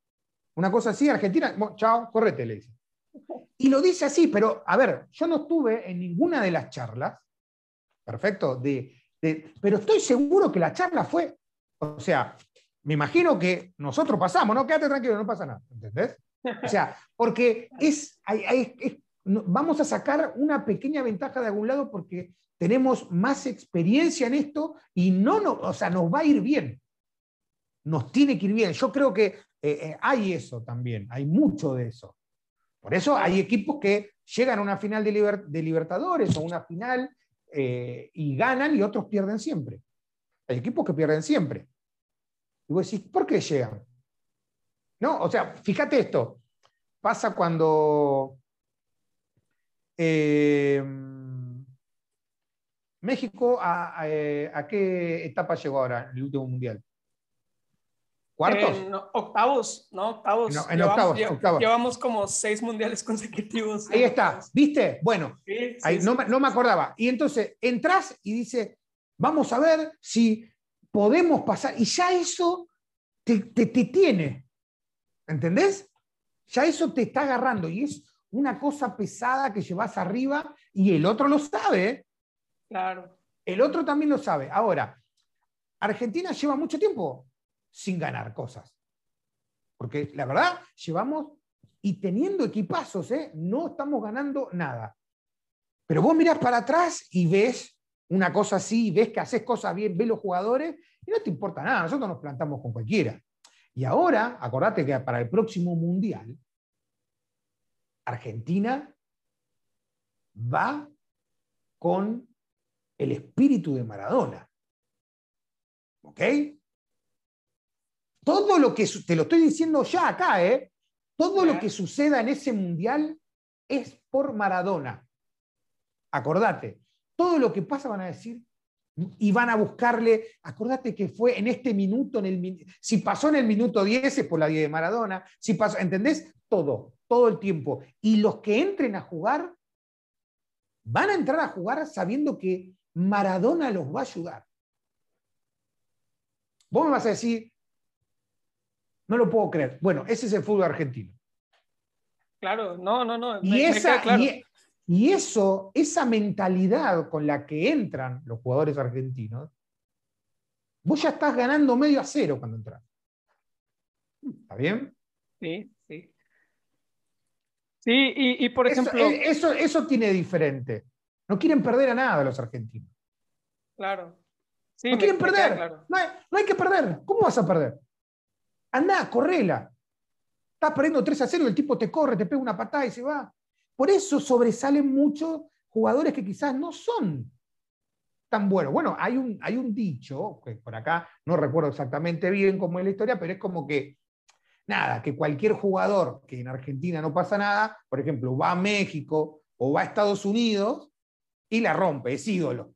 una cosa así, Argentina, chao, correte, le dice. Y lo dice así, pero a ver, yo no estuve en ninguna de las charlas, perfecto, de, pero estoy seguro que la charla fue, o sea, me imagino que nosotros pasamos, no, quédate tranquilo, no pasa nada, ¿entendés? O sea, porque es, vamos a sacar una pequeña ventaja de algún lado porque tenemos más experiencia en esto y no, no o sea, nos va a ir bien. Nos tiene que ir bien. Yo creo que eh, eh, hay eso también, hay mucho de eso. Por eso hay equipos que llegan a una final de, de Libertadores o una final eh, y ganan y otros pierden siempre. Hay equipos que pierden siempre. Y vos decís, ¿por qué llegan? ¿No? O sea, fíjate esto. Pasa cuando eh, México, eh, a, qué etapa llegó ahora en el último mundial? ¿Cuartos? octavos, ¿no? Octavos. en llevamos, octavos, Llevamos como seis mundiales (laughs) consecutivos. Ahí está, ¿viste? Bueno, no, no, me acordaba. Y entonces entras y dice, vamos a ver si podemos pasar. Y ya eso te, tiene. ¿Entendés? Ya eso te está agarrando y es una cosa pesada que llevas arriba y el otro lo sabe. ¿eh? Claro. El otro también lo sabe. Ahora, Argentina lleva mucho tiempo sin ganar cosas. Porque la verdad, llevamos y teniendo equipazos, ¿eh? no estamos ganando nada. Pero vos mirás para atrás y ves una cosa así, ves que haces cosas bien, ves los jugadores y no te importa nada, nosotros nos plantamos con cualquiera. Y ahora, acordate que para el próximo Mundial, Argentina va con el espíritu de Maradona. ¿Ok? Todo lo que, te lo estoy diciendo ya acá, ¿eh? Todo lo que suceda en ese mundial es por Maradona. Acordate, todo lo que pasa van a decir y van a buscarle, acordate que fue en este minuto, en el, si pasó en el minuto 10 es por la 10 de Maradona, si pasó, ¿entendés? Todo, todo el tiempo. Y los que entren a jugar, van a entrar a jugar sabiendo que Maradona los va a ayudar. Vos me vas a decir, no lo puedo creer. Bueno, ese es el fútbol argentino. Claro, no, no, no. Y, esa, claro. Y eso, esa mentalidad con la que entran los jugadores argentinos, vos ya estás ganando medio a cero cuando entras. ¿Está bien? Sí, sí. Sí, y, por ejemplo. Eso, eso, tiene diferente. No quieren perder a nada los argentinos. Claro. no quieren perder. No, hay, que perder. ¿Cómo vas a perder? Andá, correla. Estás perdiendo 3 a 0 y el tipo te corre, te pega una patada y se va. por eso sobresalen muchos jugadores que quizás no son tan buenos. Bueno, hay un, hay un dicho, que por acá no recuerdo exactamente bien cómo es la historia, pero es como que, nada, que cualquier jugador que en Argentina no pasa nada, por ejemplo, va a México o va a Estados Unidos y la rompe, es ídolo.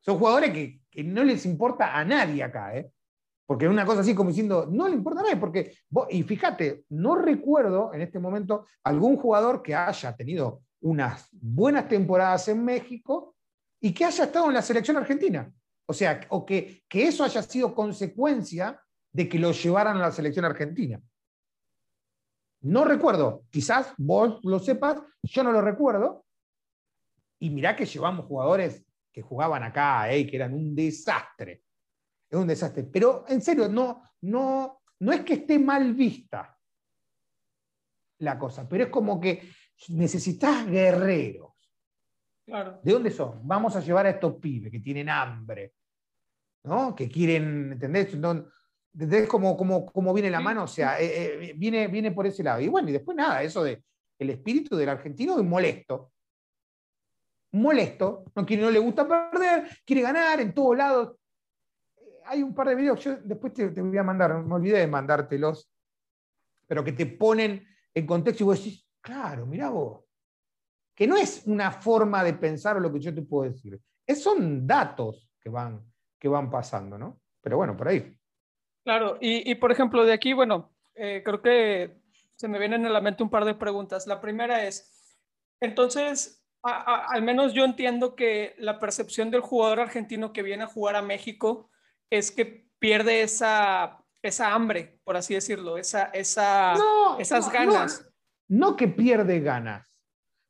Son jugadores que, no les importa a nadie acá, ¿eh? Porque una cosa así como diciendo, no le importa a nadie, porque, y fíjate, no recuerdo en este momento algún jugador que haya tenido unas buenas temporadas en México y que haya estado en la selección argentina. O sea, o que, que eso haya sido consecuencia de que lo llevaran a la selección argentina. No recuerdo, quizás vos lo sepas, yo no lo recuerdo. Y mirá que llevamos jugadores que jugaban acá, eh, que eran un desastre. Es un desastre. Pero en serio, no, no, no es que esté mal vista la cosa, pero es como que necesitas guerreros. ¿De dónde son? Vamos a llevar a estos pibes que tienen hambre, ¿no? que quieren, ¿entendés? ¿Entendés cómo, cómo, viene la mano? O sea, eh, eh, viene, viene por ese lado. Y bueno, y después nada, eso de el espíritu del argentino es molesto molesto, no, no le gusta perder, quiere ganar en todos lados. Hay un par de videos, yo después te, voy a mandar, me olvidé de mandártelos, pero que te ponen en contexto y vos decís, claro, mira vos, que no es una forma de pensar lo que yo te puedo decir, es, son datos que van, que van pasando, ¿no? Pero bueno, por ahí. Claro, y, por ejemplo, de aquí, bueno, eh, creo que se me vienen a la mente un par de preguntas. La primera es, entonces, al menos yo entiendo que la percepción del jugador argentino que viene a jugar a México es que pierde esa, esa hambre, por así decirlo, esa, esa, esas ganas. No, que pierde ganas,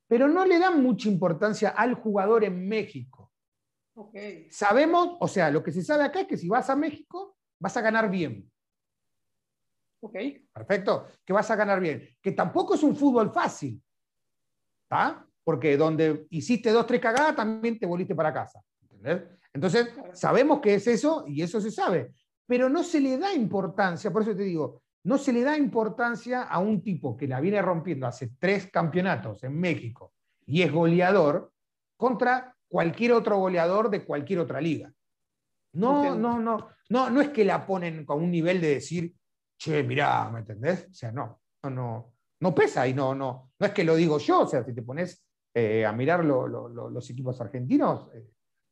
pero no le dan mucha importancia al jugador en México. Sabemos, o sea, lo que se sabe acá es que si vas a México, vas a ganar bien. Ok. Perfecto, que vas a ganar bien. Que tampoco es un fútbol fácil. ¿Está? porque donde hiciste dos, tres cagadas, también te volviste para casa. Entonces, sabemos que es eso y eso se sabe, pero no se le da importancia, por eso te digo, no se le da importancia a un tipo que la viene rompiendo hace tres campeonatos en México y es goleador contra cualquier otro goleador de cualquier otra liga. No, no, no, no, no es que la ponen con un nivel de decir, che, mirá, ¿me entendés? O sea, no, no, no, no pesa y no, no, no es que lo digo yo, o sea, si te pones eh, a mirar los equipos argentinos, eh,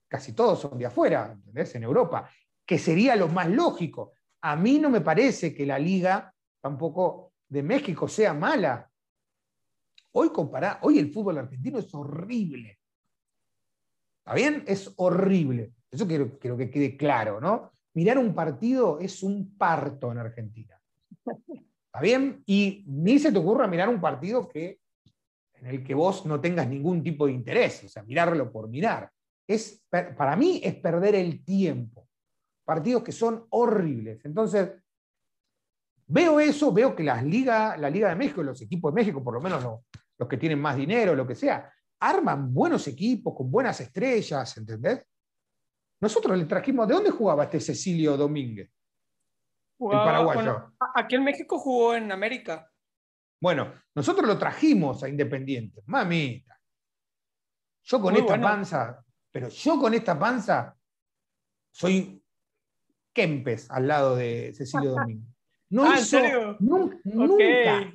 casi todos son de afuera, ¿entendés? En Europa, que sería lo más lógico. A mí no me parece que la liga tampoco de México sea mala. Hoy compará, hoy el fútbol argentino es horrible. ¿Está bien? Es horrible. Eso quiero, que quede claro, ¿no? Mirar un partido es un parto en Argentina. ¿Está bien? Y ni se te ocurra mirar un partido que en el que vos no tengas ningún tipo de interés, o sea, mirarlo por mirar. Es, para mí es perder el tiempo. Partidos que son horribles. Entonces, veo eso, veo que las ligas, la Liga de México, los equipos de México, por lo menos los, los que tienen más dinero, lo que sea, arman buenos equipos con buenas estrellas, ¿entendés? Nosotros le trajimos, ¿de dónde jugaba este Cecilio Domínguez? el paraguayo. aquí en México jugó en América. Bueno, nosotros lo trajimos a Independiente. Mamita. Yo con esta panza, pero yo con esta panza soy Kempes al lado de Cecilio (laughs) Domínguez. No ah, hizo, Nunca, nunca,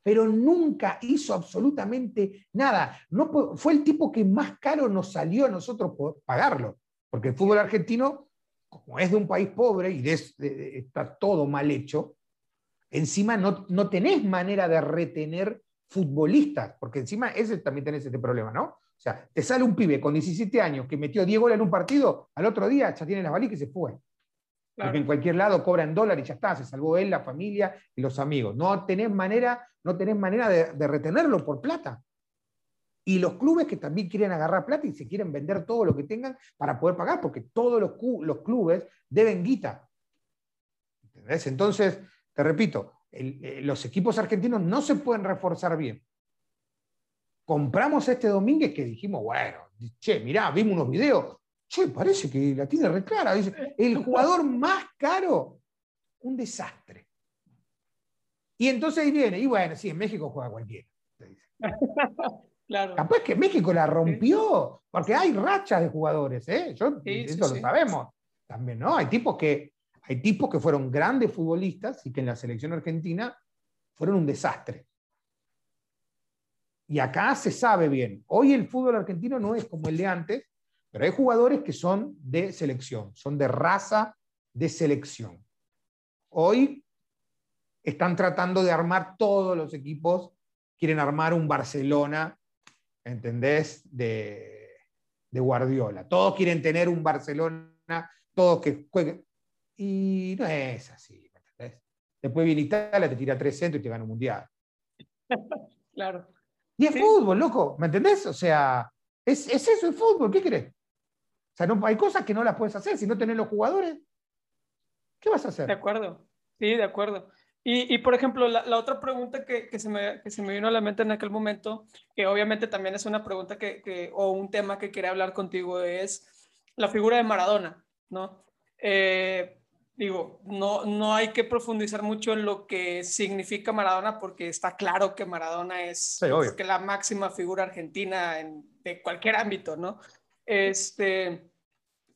pero nunca hizo absolutamente nada. No, fue el tipo que más caro nos salió a nosotros por pagarlo. Porque el fútbol argentino, como es de un país pobre y está todo mal hecho, encima no, no tenés manera de retener futbolistas, porque encima ese también tenés este problema, ¿no? O sea, te sale un pibe con 17 años que metió 10 goles en un partido, al otro día ya tiene las balas y se fue. Porque en cualquier lado cobra en dólares y ya está, se salvó él, la familia y los amigos. No tenés manera, no tenés manera de, de retenerlo por plata. Y los clubes que también quieren agarrar plata y se quieren vender todo lo que tengan para poder pagar, porque todos los, los clubes deben guita. ¿Entendés? Entonces, te repito, eh, los equipos argentinos no se pueden reforzar bien. Compramos este Domínguez que dijimos, bueno, che, mirá, vimos unos videos, che, parece que la tiene reclara. Dice, el jugador más caro, un desastre. Y entonces ahí viene, y bueno, sí, en México juega cualquiera. (laughs) claro. Capaz que México la rompió, porque hay rachas de jugadores, ¿eh? Yo, eso lo sabemos. También, ¿no? Hay tipos que hay tipos que fueron grandes futbolistas y que en la selección argentina fueron un desastre. Y acá se sabe bien. Hoy el fútbol argentino no es como el de antes, pero hay jugadores que son de selección, son de raza de selección. Hoy están tratando de armar todos los equipos, quieren armar un Barcelona, ¿entendés? De, de Guardiola. Todos quieren tener un Barcelona, todos que jueguen. Y no es así. Después viene Italia, te tira tres centros y te gana un mundial. (laughs) claro. Y es fútbol, loco, ¿me entendés? O sea, es, eso el fútbol, ¿qué crees? O sea, no, hay cosas que no las puedes hacer. Si no tenés los jugadores, ¿qué vas a hacer? De acuerdo, sí, de acuerdo. Y, y por ejemplo, la, la otra pregunta que, que, se me, que, se me, vino a la mente en aquel momento, que obviamente también es una pregunta que, que, o un tema que quería hablar contigo, es la figura de Maradona, ¿no? Eh, digo, no, no hay que profundizar mucho en lo que significa Maradona porque está claro que Maradona es, que la máxima figura argentina en, de cualquier ámbito, ¿no? Este,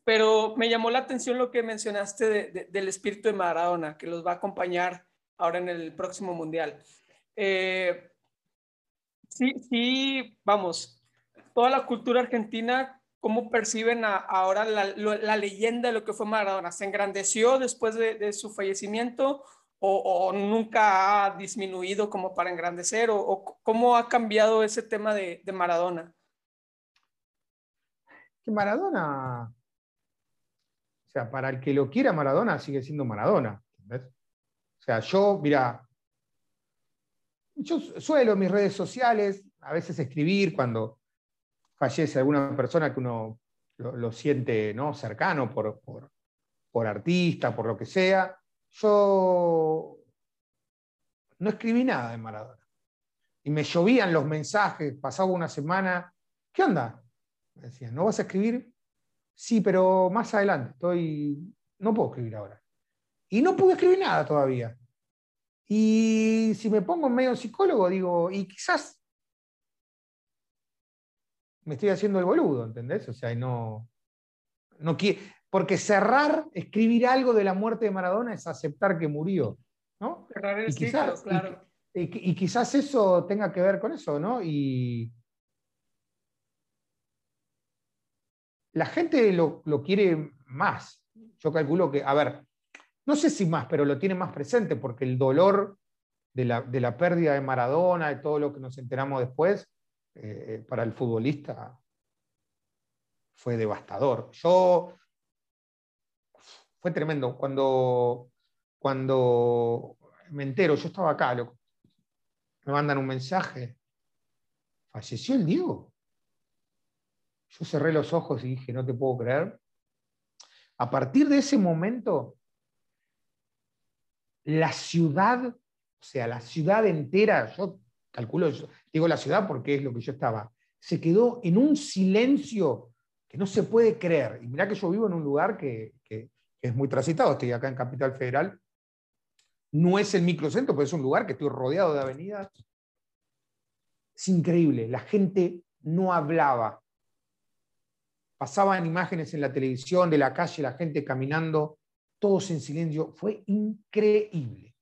pero me llamó la atención lo que mencionaste del espíritu de Maradona, que los va a acompañar ahora en el próximo Mundial. Eh, sí, sí, vamos, toda la cultura argentina ¿Cómo perciben ahora la, leyenda de lo que fue Maradona? ¿Se engrandeció después de, su fallecimiento o, nunca ha disminuido como para engrandecer? ¿O, cómo ha cambiado ese tema de, Maradona? Que Maradona, o sea, para el que lo quiera Maradona sigue siendo Maradona. O sea, yo, mira, yo suelo mis redes sociales a veces escribir cuando fallece alguna persona que uno lo, siente ¿no? cercano por, por, artista, por lo que sea. Yo no escribí nada de Maradona. Y me llovían los mensajes, pasaba una semana. ¿Qué onda? Me decían, ¿no vas a escribir? Sí, pero más adelante. Estoy. No puedo escribir ahora. Y no pude escribir nada todavía. Y si me pongo en medio psicólogo, digo, y quizás me estoy haciendo el boludo, ¿entendés? O sea, no, no porque cerrar, escribir algo de la muerte de Maradona es aceptar que murió, ¿no? y, quizás, claro. y, quizás eso tenga que ver con eso, ¿no? Y la gente lo, quiere más. Yo calculo que, a ver, no sé si más, pero lo tiene más presente porque el dolor de la, de la pérdida de Maradona, de todo lo que nos enteramos después, eh, para el futbolista fue devastador. Yo, fue tremendo. Cuando, cuando me entero, yo estaba acá, me mandan un mensaje, falleció el Diego. Yo cerré los ojos y dije, no te puedo creer. A partir de ese momento, la ciudad, o sea, la ciudad entera, yo calculo, digo la ciudad porque es lo que yo estaba, se quedó en un silencio que no se puede creer. Y mirá que yo vivo en un lugar que, es muy transitado, estoy acá en Capital Federal, no es el microcentro, pero es un lugar que estoy rodeado de avenidas. Es increíble, la gente no hablaba. Pasaban imágenes en la televisión de la calle, la gente caminando, todos en silencio. Fue increíble.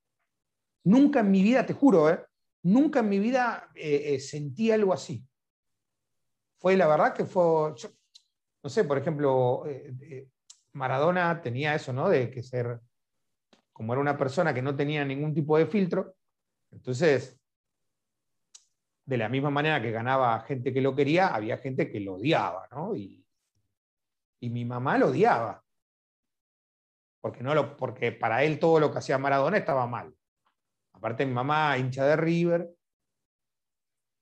Nunca en mi vida, te juro, ¿eh? Nunca en mi vida eh, eh, sentí algo así. Fue la verdad que fue, no sé, por ejemplo, eh, Maradona tenía eso, ¿no? De que ser, como era una persona que no tenía ningún tipo de filtro, entonces, de la misma manera que ganaba gente que lo quería, había gente que lo odiaba, ¿no? Y, y mi mamá lo odiaba. Porque, no lo, porque para él todo lo que hacía Maradona estaba mal. Aparte, mi mamá, hincha de River,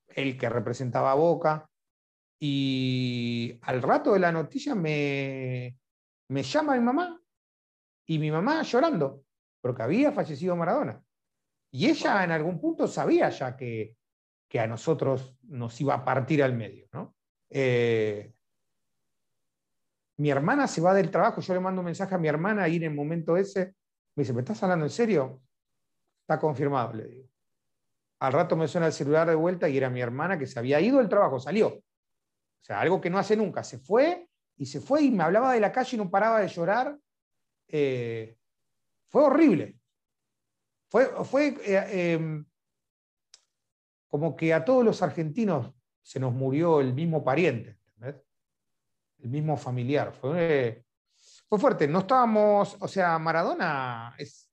el que representaba Boca. Y al rato de la noticia me, me llama mi mamá y mi mamá llorando, porque había fallecido Maradona. Y ella en algún punto sabía ya que, que a nosotros nos iba a partir al medio. ¿no? Eh, mi hermana se va del trabajo, yo le mando un mensaje a mi hermana ahí en el momento ese, me dice, ¿me estás hablando en serio? Está confirmado, le digo. al rato me suena el celular de vuelta y era mi hermana que se había ido del trabajo, salió. O sea, algo que no hace nunca. Se fue y se fue y me hablaba de la calle y no paraba de llorar. Eh, fue horrible. Fue, fue eh, em, como que a todos los argentinos se nos murió el mismo pariente, el mismo familiar. Fue, fue fuerte. No estábamos, o sea, Maradona es,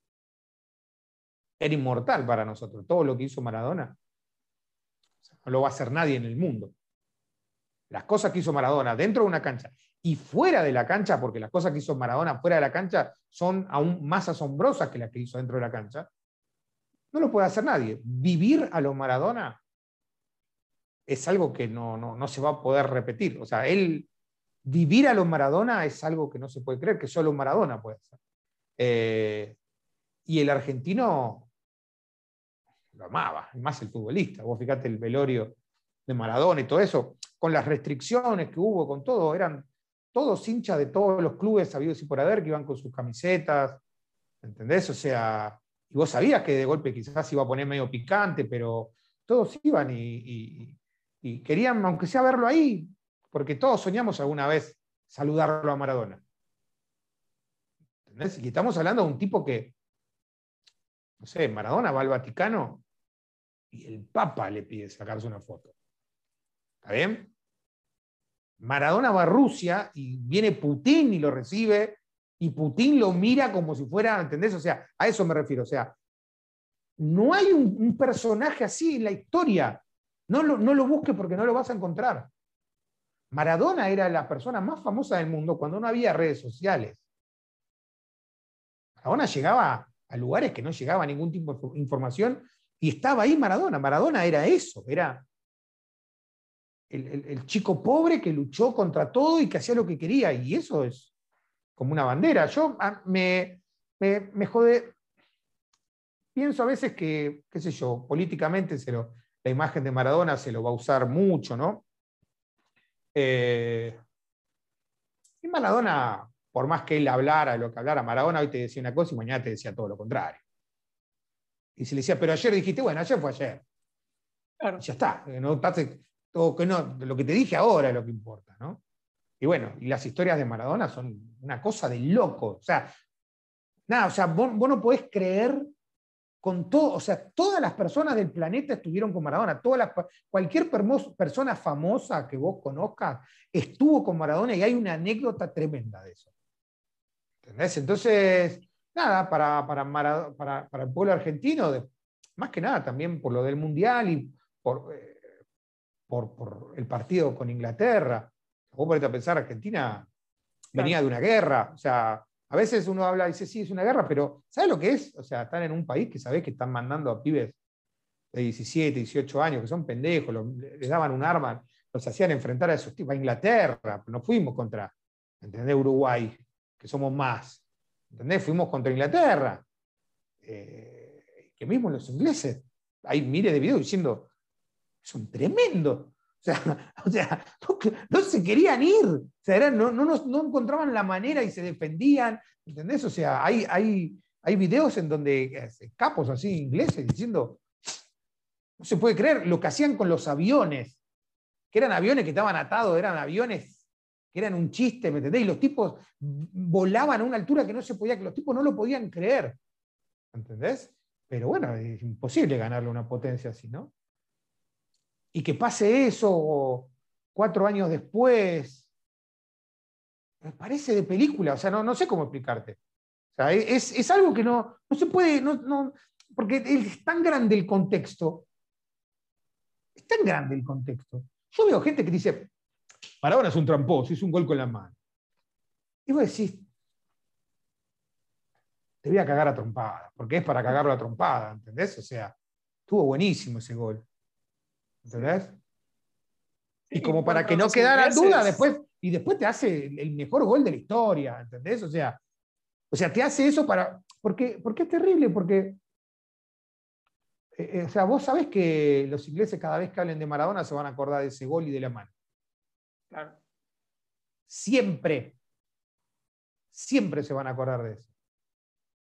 era inmortal para nosotros. Todo lo que hizo Maradona no lo va a hacer nadie en el mundo. Las cosas que hizo Maradona dentro de una cancha y fuera de la cancha, porque las cosas que hizo Maradona fuera de la cancha son aún más asombrosas que las que hizo dentro de la cancha, no lo puede hacer nadie. Vivir a lo Maradona es algo que no, no, se va a poder repetir. O sea, él vivir a lo Maradona es algo que no se puede creer, que solo Maradona puede hacer. Eh, y el argentino lo amaba, más el futbolista. Vos fíjate el velorio de Maradona y todo eso, con las restricciones que hubo, con todo, eran todos hinchas de todos los clubes sabidos y por haber que iban con sus camisetas, ¿entendés? O sea, y vos sabías que de golpe quizás iba a poner medio picante, pero todos iban y, querían, aunque sea verlo ahí, porque todos soñamos alguna vez saludarlo a Maradona. ¿Entendés? Y estamos hablando de un tipo que, no sé, Maradona va al Vaticano y el Papa le pide sacarse una foto. ¿Está bien? Maradona va a Rusia y viene Putin y lo recibe y Putin lo mira como si fuera, ¿entendés? O sea, a eso me refiero. O sea, no hay un, personaje así en la historia. No lo, no lo busques porque no lo vas a encontrar. Maradona era la persona más famosa del mundo cuando no había redes sociales. Maradona llegaba a lugares que no llegaba ningún tipo de información y estaba ahí Maradona. Maradona era eso, era el, chico pobre que luchó contra todo y que hacía lo que quería. Y eso es, como una bandera. Yo ah, me, me, jode, pienso a veces que, qué sé yo, políticamente se la imagen de Maradona se lo va a usar mucho, ¿no? Eh, y Maradona, por más que él hablara lo que hablara, Maradona hoy te decía una cosa y mañana te decía todo lo contrario. Y se le decía, pero ayer dijiste, bueno, ayer fue ayer. ya está. No, que no, lo que te dije ahora es lo que importa, ¿no? Y bueno, y las historias de Maradona son una cosa de loco. O sea, nada, o sea, vos, no podés creer con todo, o sea, todas las personas del planeta estuvieron con Maradona, todas cualquier persona famosa que vos conozcas estuvo con Maradona y hay una anécdota tremenda de eso. ¿Entendés? Entonces, nada, para, para, para, el pueblo argentino, más que nada también por lo del Mundial y por, eh, por, por el partido con Inglaterra, Vos ponete a pensar, Argentina venía de una guerra, o sea, a veces uno habla y dice, sí, es una guerra, pero ¿sabes lo que es? O sea, están en un país que sabés que están mandando a pibes de 17, 18 años, que son pendejos, les daban un arma, los hacían enfrentar a esos tipos, a Inglaterra, no fuimos contra, ¿entendés? Uruguay, que somos más, ¿entendés? Fuimos contra Inglaterra. Eh, que mismo los ingleses, hay miles de videos diciendo, son tremendos. O sea, (laughs) no, se querían ir, o sea, no, no, encontraban la manera y se defendían, ¿entendés? O sea, hay, hay, hay videos en donde eh, capos así ingleses diciendo, no se puede creer lo que hacían con los aviones, que eran aviones que estaban atados, eran aviones que eran un chiste, ¿me entendés? Y los tipos volaban a una altura que no se podía, que los tipos no lo podían creer, ¿entendés? Pero bueno, es imposible ganarle una potencia así, ¿no? y que pase eso cuatro años después, me parece de película, o sea, no, no sé cómo explicarte. O sea, es, algo que no, no se puede, no, porque es tan grande el contexto, es tan grande el contexto. Yo veo gente que dice, Maradona es un tramposo, es un gol con la mano. Y vos decís, te voy a cagar a trompada, porque es para cagarlo a trompada, ¿entendés? O sea, estuvo buenísimo ese gol. ¿Entendés? Y como para que no quedara duda después, y después te hace el mejor gol de la historia, ¿entendés? O sea, o sea te hace eso para. Porque, porque es terrible, porque. Eh, eh, o sea, vos sabés que los ingleses cada vez que hablen de Maradona se van a acordar de ese gol y de la mano. Claro. Siempre. Siempre se van a acordar de eso.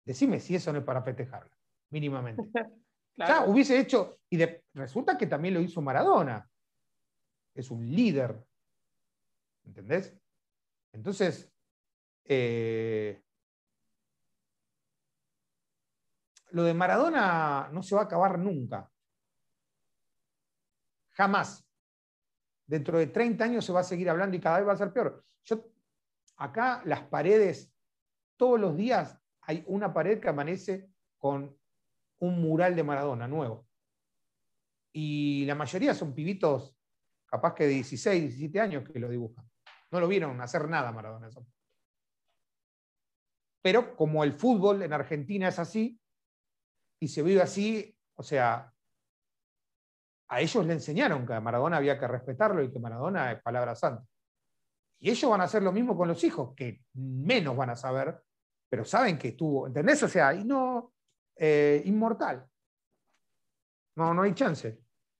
Decime si eso no es para festejarlo, mínimamente. (laughs) Ya hubiese hecho, y resulta que también lo hizo Maradona. Es un líder. ¿Entendés? Entonces, eh, lo de Maradona no se va a acabar nunca. Jamás. Dentro de 30 años se va a seguir hablando y cada vez va a ser peor. Yo, acá las paredes, todos los días hay una pared que amanece con un mural de Maradona nuevo. Y la mayoría son pibitos, capaz que de 16, 17 años que lo dibujan. No lo vieron hacer nada Maradona. Pero como el fútbol en Argentina es así, y se vive así, o sea, a ellos le enseñaron que a Maradona había que respetarlo y que Maradona es palabra santa. Y ellos van a hacer lo mismo con los hijos, que menos van a saber, pero saben que estuvo, ¿entendés? O sea, y no, eh, inmortal. No, no hay chance.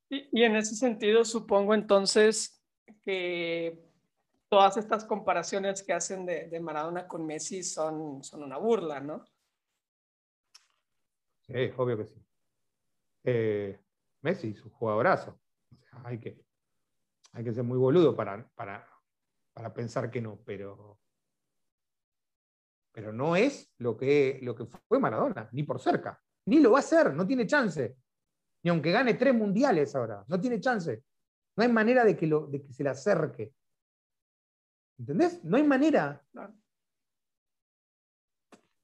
Y, en ese sentido, supongo entonces que todas estas comparaciones que hacen de, Maradona con Messi son, son una burla, ¿no? Sí, obvio que sí. Eh, Messi es un jugadorazo. hay, que, hay que ser muy boludo para, para, para pensar que no, pero, pero no es lo que, lo que fue Maradona, ni por cerca. Ni lo va a hacer, no tiene chance. Ni aunque gane tres mundiales ahora, no tiene chance. No hay manera de que, lo, de que se le acerque. ¿Entendés? No hay manera.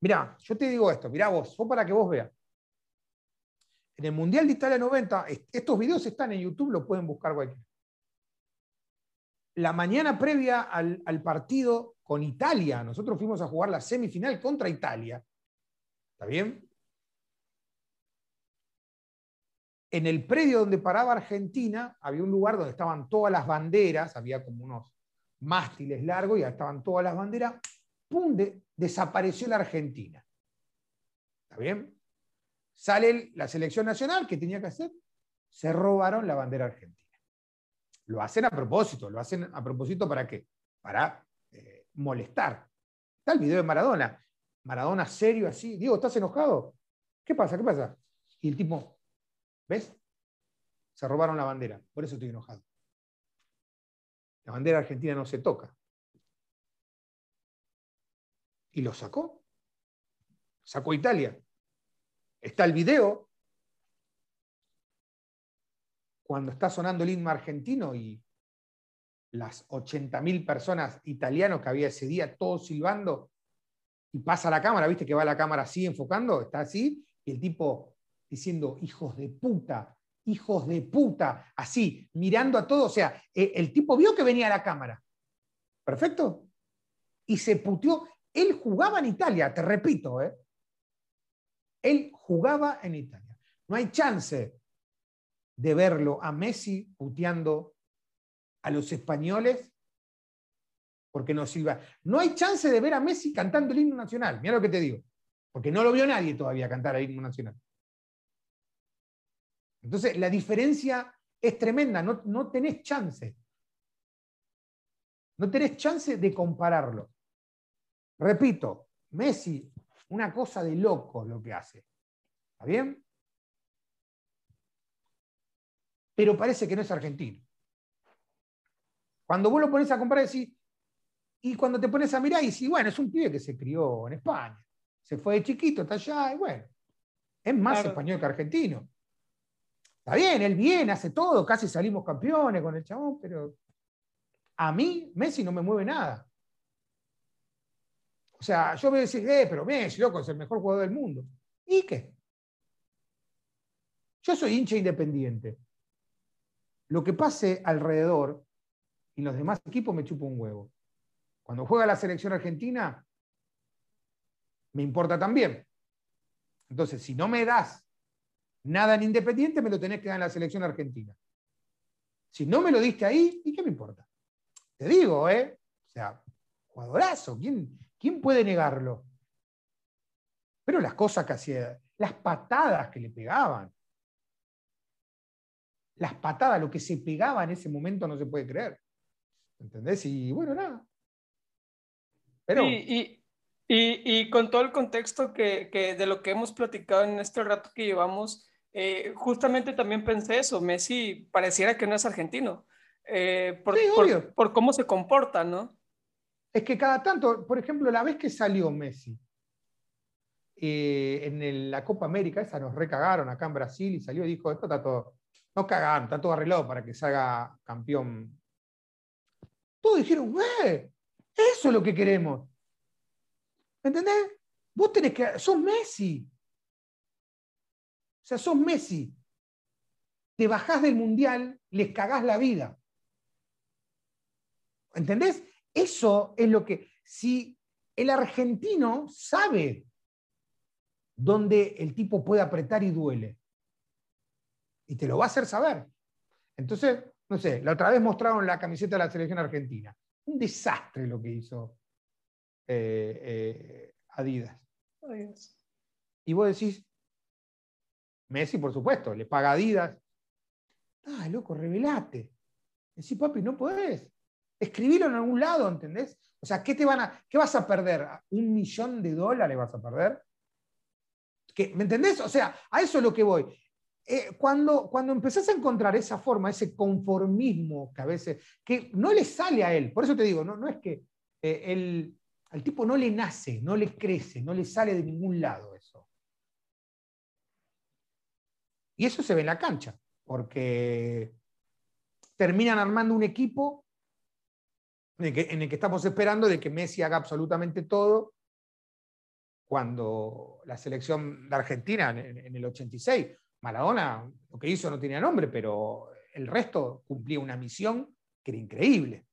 Mirá, yo te digo esto, mirá vos, vos para que vos veas. En el Mundial de Italia 90, estos videos están en YouTube, lo pueden buscar cualquiera. La mañana previa al, partido con Italia, nosotros fuimos a jugar la semifinal contra Italia. ¿Está bien? En el predio donde paraba Argentina había un lugar donde estaban todas las banderas, había como unos mástiles largos y estaban todas las banderas. ¡Pum! desapareció la Argentina. ¿Está bien? Sale la selección nacional, ¿qué tenía que hacer? Se robaron la bandera argentina. Lo hacen a propósito, lo hacen a propósito para qué? Para eh, molestar. Está el video de Maradona. Maradona serio así. Diego, ¿estás enojado? ¿Qué pasa? ¿Qué pasa? Y el tipo, ¿ves? Se robaron la bandera. Por eso estoy enojado. La bandera argentina no se toca. Y lo sacó. Sacó Italia. Está el video. Cuando está sonando el himno argentino y las 80.000 personas italianos que había ese día, todos silbando, y pasa la cámara, viste que va la cámara así enfocando, está así, y el tipo diciendo, hijos de puta, hijos de puta, así, mirando a todos, o sea, e, el tipo vio que venía la cámara, perfecto, y se puteó, él jugaba en Italia, te repito, ¿eh? Él jugaba en Italia. No hay chance de verlo a Messi puteando a los españoles porque no silba. No hay chance de ver a Messi cantando el himno nacional. Mira lo que te digo. Porque no lo vio nadie todavía cantar el himno nacional. Entonces, la diferencia es tremenda. No, no tenés chance. No tenés chance de compararlo. Repito, Messi una cosa de loco lo que hace. ¿Está bien? Pero parece que no es argentino. Cuando vos lo pones a comparar, decís, y cuando te pones a mirar, y decís, bueno, es un pibe que se crió en España. Se fue de chiquito, está allá, y bueno, es más español que argentino. Está bien, él viene, hace todo, casi salimos campeones con el chabón, pero a mí Messi no me mueve nada. O sea, yo voy a decir, eh, pero Messi, loco, es el mejor jugador del mundo. ¿Y qué? Yo soy hincha independiente. Lo que pase alrededor y los demás equipos me chupo un huevo. Cuando juega la selección argentina, me importa también. Entonces, si no me das nada en Independiente, me lo tenés que dar en la selección argentina. Si no me lo diste ahí, ¿y qué me importa? Te digo, ¿eh? O sea, jugadorazo. ¿Quién, ¿Quién puede negarlo? Pero las cosas que hacía, las patadas que le pegaban, las patadas, lo que se pegaba en ese momento no se puede creer. ¿Entendés? Y bueno, nada. Pero... Y, con todo el contexto que, de lo que hemos platicado en este rato que llevamos, Eh, justamente también pensé eso, Messi pareciera que no es argentino, eh, por, por, cómo se comporta, ¿no? Es que cada tanto, por ejemplo, la vez que salió Messi eh, en la Copa América, esa nos recagaron acá en Brasil y salió y dijo, esto está todo, no cagaron, está todo arreglado para que salga campeón. Todos dijeron, ¡eh! Eso es lo que queremos. ¿Entendés? Vos tenés que. Sos Messi. O sea, sos Messi. Te bajás del mundial, les cagás la vida. ¿Entendés? Eso es lo que. Si el argentino sabe dónde el tipo puede apretar y duele. Y te lo va a hacer saber. Entonces, no sé, la otra vez mostraron la camiseta de la selección argentina. Un desastre lo que hizo eh, eh, Adidas. Y vos decís, Messi, por supuesto, le paga Adidas. Ah, loco, revelate. Decís, papi, no podés. Escribilo en algún lado, ¿entendés? O sea, ¿qué, te van a, ¿qué vas a perder? ¿Un millón de dólares vas a perder? ¿Me entendés? O sea, a eso es lo que voy. Eh, cuando, cuando empezás a encontrar esa forma, ese conformismo que a veces, que no le sale a él, por eso te digo, no, no es que él, al tipo no le nace, no le crece, no le sale de ningún lado eso. Y eso se ve en la cancha, porque terminan armando un equipo en el que, estamos esperando de que Messi haga absolutamente todo, cuando la selección de Argentina en, el 86, Maradona lo que hizo no tenía nombre, pero el resto cumplía una misión que era increíble.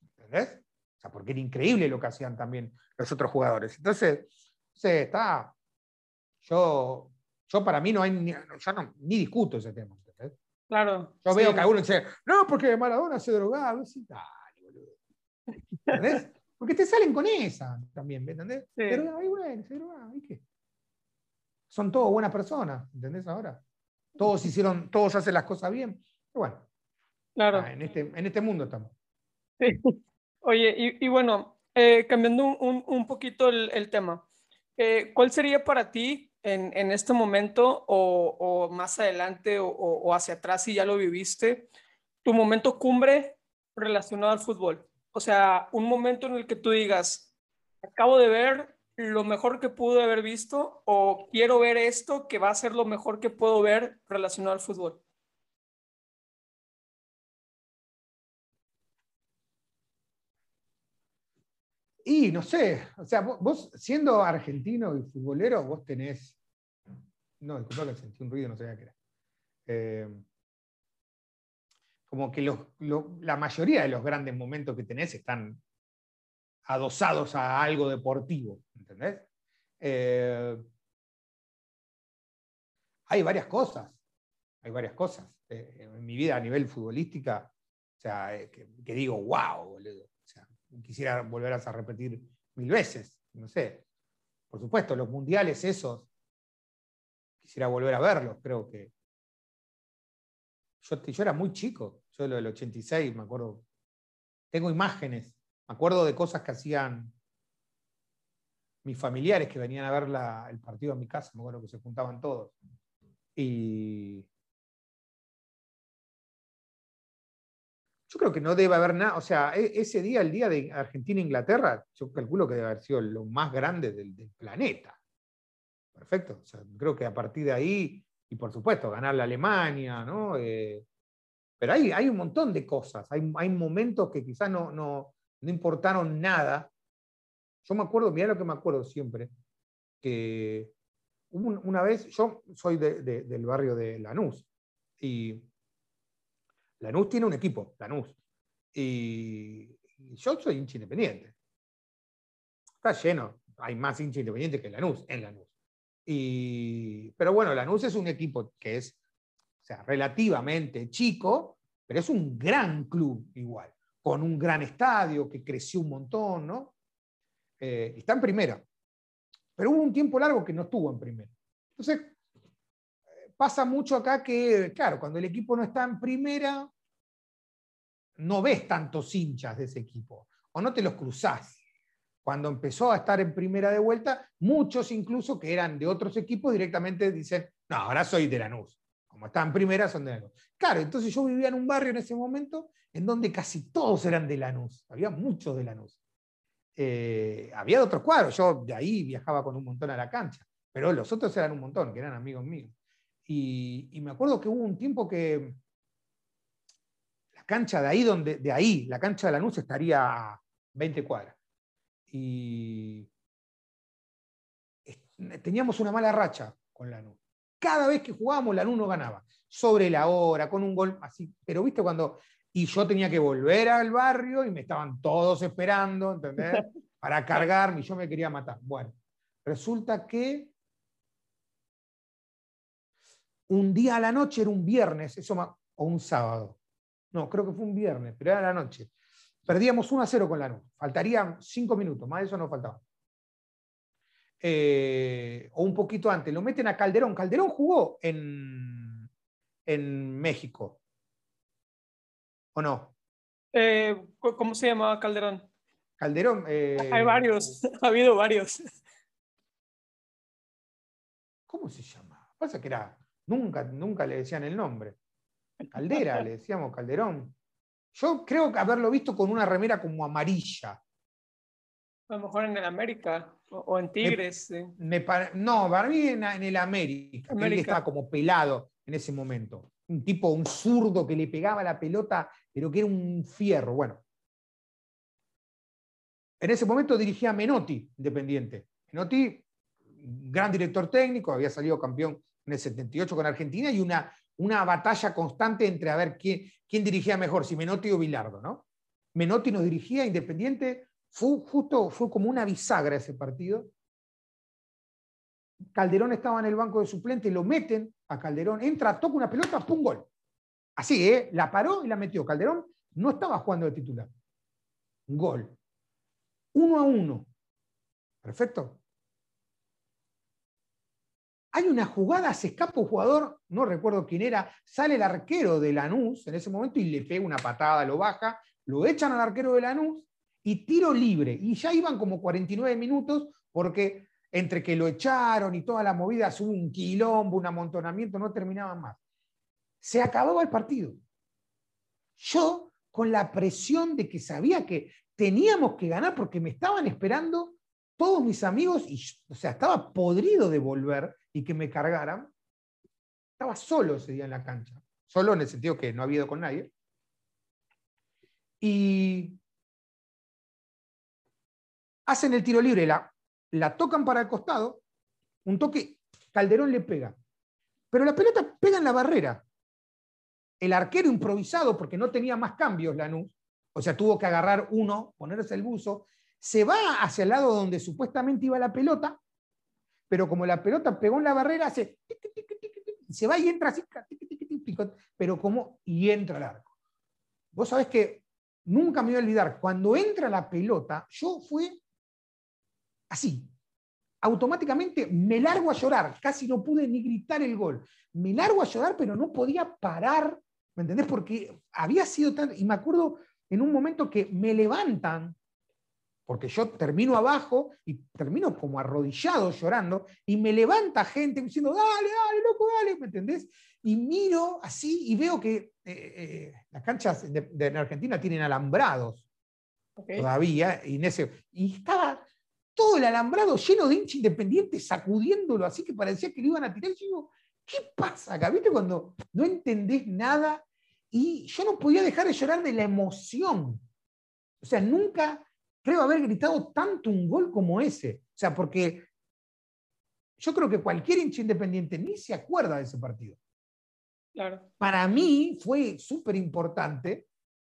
¿Entendés? O sea, porque era increíble lo que hacían también los otros jugadores. Entonces, se está. Yo, yo para mí no hay ya no, ni discuto ese tema. Claro. Yo veo que alguno dice, no, porque Maradona se drogaba. Dale, boludo. ¿Entendés? Porque te salen con esa también, ¿me entendés? Pero ahí bueno, se drogaba, ¿y qué? Son todos buenas personas, ¿entendés ahora? Todos hicieron, todos hacen las cosas bien. Pero bueno. Claro. en, este, en este mundo estamos. Sí. Oye, y, bueno, eh, cambiando un, poquito el, tema, eh, ¿cuál sería para ti en, este momento o, más adelante o, hacia atrás si ya lo viviste, tu momento cumbre relacionado al fútbol? O sea, un momento en el que tú digas, acabo de ver lo mejor que pude haber visto o quiero ver esto que va a ser lo mejor que puedo ver relacionado al fútbol. Y no sé, o sea, vos, siendo argentino y futbolero, vos tenés. No, disculpa que sentí un ruido, no sabía qué era. Eh, como que la mayoría de los grandes momentos que tenés están adosados a algo deportivo, ¿entendés? Eh, hay varias cosas, hay varias cosas. Eh, en mi vida a nivel futbolística, o sea, que, que digo, wow, boludo quisiera volver a repetir mil veces, no sé. Por supuesto, los mundiales esos, quisiera volver a verlos, creo que... Yo, era muy chico, yo lo del 86, me acuerdo, tengo imágenes, me acuerdo de cosas que hacían mis familiares que venían a ver el partido en mi casa, me acuerdo que se juntaban todos. Y, Yo creo que no debe haber nada, o sea, e, ese día, el día de Argentina-Inglaterra, yo calculo que debe haber sido lo más grande del, planeta. Perfecto, o sea, creo que a partir de ahí, y por supuesto, ganar la Alemania, ¿no? Eh, pero hay, hay un montón de cosas, hay, hay momentos que quizás no, no, no importaron nada. Yo me acuerdo, mira lo que me acuerdo siempre, que una vez, yo soy del barrio de Lanús, y Lanús tiene un equipo, Lanús. Y yo soy hincha independiente. Está lleno, hay más hincha independiente que Lanús, en Lanús. Y, pero bueno, Lanús es un equipo que es sea, relativamente chico, pero es un gran club igual, con un gran estadio que creció un montón, ¿no? Eh, está en primera. Pero hubo un tiempo largo que no estuvo en primera. Entonces, pasa mucho acá que, claro, cuando el equipo no está en primera, no ves tantos hinchas de ese equipo, o no te los cruzás. cuando empezó a estar en primera de vuelta, muchos incluso que eran de otros equipos directamente dicen, no, ahora soy de Lanús. Como están en primera, son de Lanús. Claro, entonces yo vivía en un barrio en ese momento en donde casi todos eran de Lanús, había muchos de Lanús. Eh, había otros cuadros, yo de ahí viajaba con un montón a la cancha, pero los otros eran un montón, que eran amigos míos. Y, y me acuerdo que hubo un tiempo que la cancha de ahí, donde, de ahí, la cancha de Lanús estaría a 20 cuadras y teníamos una mala racha con Lanús. Cada vez que jugábamos, Lanús no ganaba. Sobre la hora, con un gol así. Pero viste cuando. Y yo tenía que volver al barrio y me estaban todos esperando, ¿entendés? (laughs) Para cargarme y yo me quería matar. Bueno, resulta que un día a la noche, era un viernes, eso o un sábado. No, creo que fue un viernes, pero era la noche. Perdíamos 1 a 0 con Lanús. Faltarían 5 minutos, más de eso no faltaba. Eh, o un poquito antes. Lo meten a Calderón. Calderón jugó en, en México. ¿O no? Eh, ¿Cómo se llamaba Calderón? Calderón. Eh, Hay varios, (laughs) ha habido varios. ¿Cómo se llama? Pasa que era, nunca, nunca le decían el nombre. (laughs) Caldera, le decíamos Calderón. Yo creo haberlo visto con una remera como amarilla. A lo mejor en el América o, en Tigres. no, para mí en, el América, Él estaba como pelado en ese momento. Un tipo, un zurdo que le pegaba la pelota, pero que era un fierro. Bueno. En ese momento dirigía Menotti, independiente. Menotti, gran director técnico, había salido campeón en el 78 con Argentina y una una batalla constante entre a ver quién, quién dirigía mejor, si Menotti o Bilardo, ¿no? Menotti nos dirigía Independiente, fue justo, fue como una bisagra ese partido. Calderón estaba en el banco de suplente, lo meten a Calderón, entra, toca una pelota, pum, gol. Así, ¿eh? La paró y la metió. Calderón no estaba jugando de titular. Gol. Uno a uno. Perfecto. Hay una jugada, se escapa un jugador, no recuerdo quién era, sale el arquero de Lanús en ese momento y le pega una patada, lo baja, lo echan al arquero de Lanús y tiro libre. Y ya iban como 49 minutos porque entre que lo echaron y toda la movida, hubo un quilombo, un amontonamiento, no terminaban más. Se acababa el partido. Yo, con la presión de que sabía que teníamos que ganar porque me estaban esperando todos mis amigos, y, o sea, estaba podrido de volver, y que me cargaran, estaba solo ese día en la cancha. Solo en el sentido que no había ido con nadie. Y hacen el tiro libre, la, la tocan para el costado, un toque, Calderón le pega. Pero la pelota pega en la barrera. El arquero improvisado, porque no tenía más cambios Lanús, o sea, tuvo que agarrar uno, ponerse el buzo, se va hacia el lado donde supuestamente iba la pelota pero como la pelota pegó en la barrera, hace se va y entra así, pero como y entra al arco. Vos sabés que nunca me voy a olvidar, cuando entra la pelota, yo fui así, automáticamente me largo a llorar, casi no pude ni gritar el gol. Me largo a llorar, pero no podía parar, ¿me entendés? Porque había sido tan... Y me acuerdo en un momento que me levantan porque yo termino abajo y termino como arrodillado llorando y me levanta gente diciendo, dale, dale, loco, dale, ¿me entendés? Y miro así y veo que eh, eh, las canchas de, Argentina tienen alambrados todavía, y, y estaba todo el alambrado lleno de hincha independiente sacudiéndolo así que parecía que lo iban a tirar. Y yo digo, ¿qué pasa acá? ¿Viste cuando no entendés nada? Y yo no podía dejar de llorar de la emoción. O sea, nunca creo haber gritado tanto un gol como ese. O sea, porque yo creo que cualquier hincha independiente ni se acuerda de ese partido. Claro. Para mí fue súper importante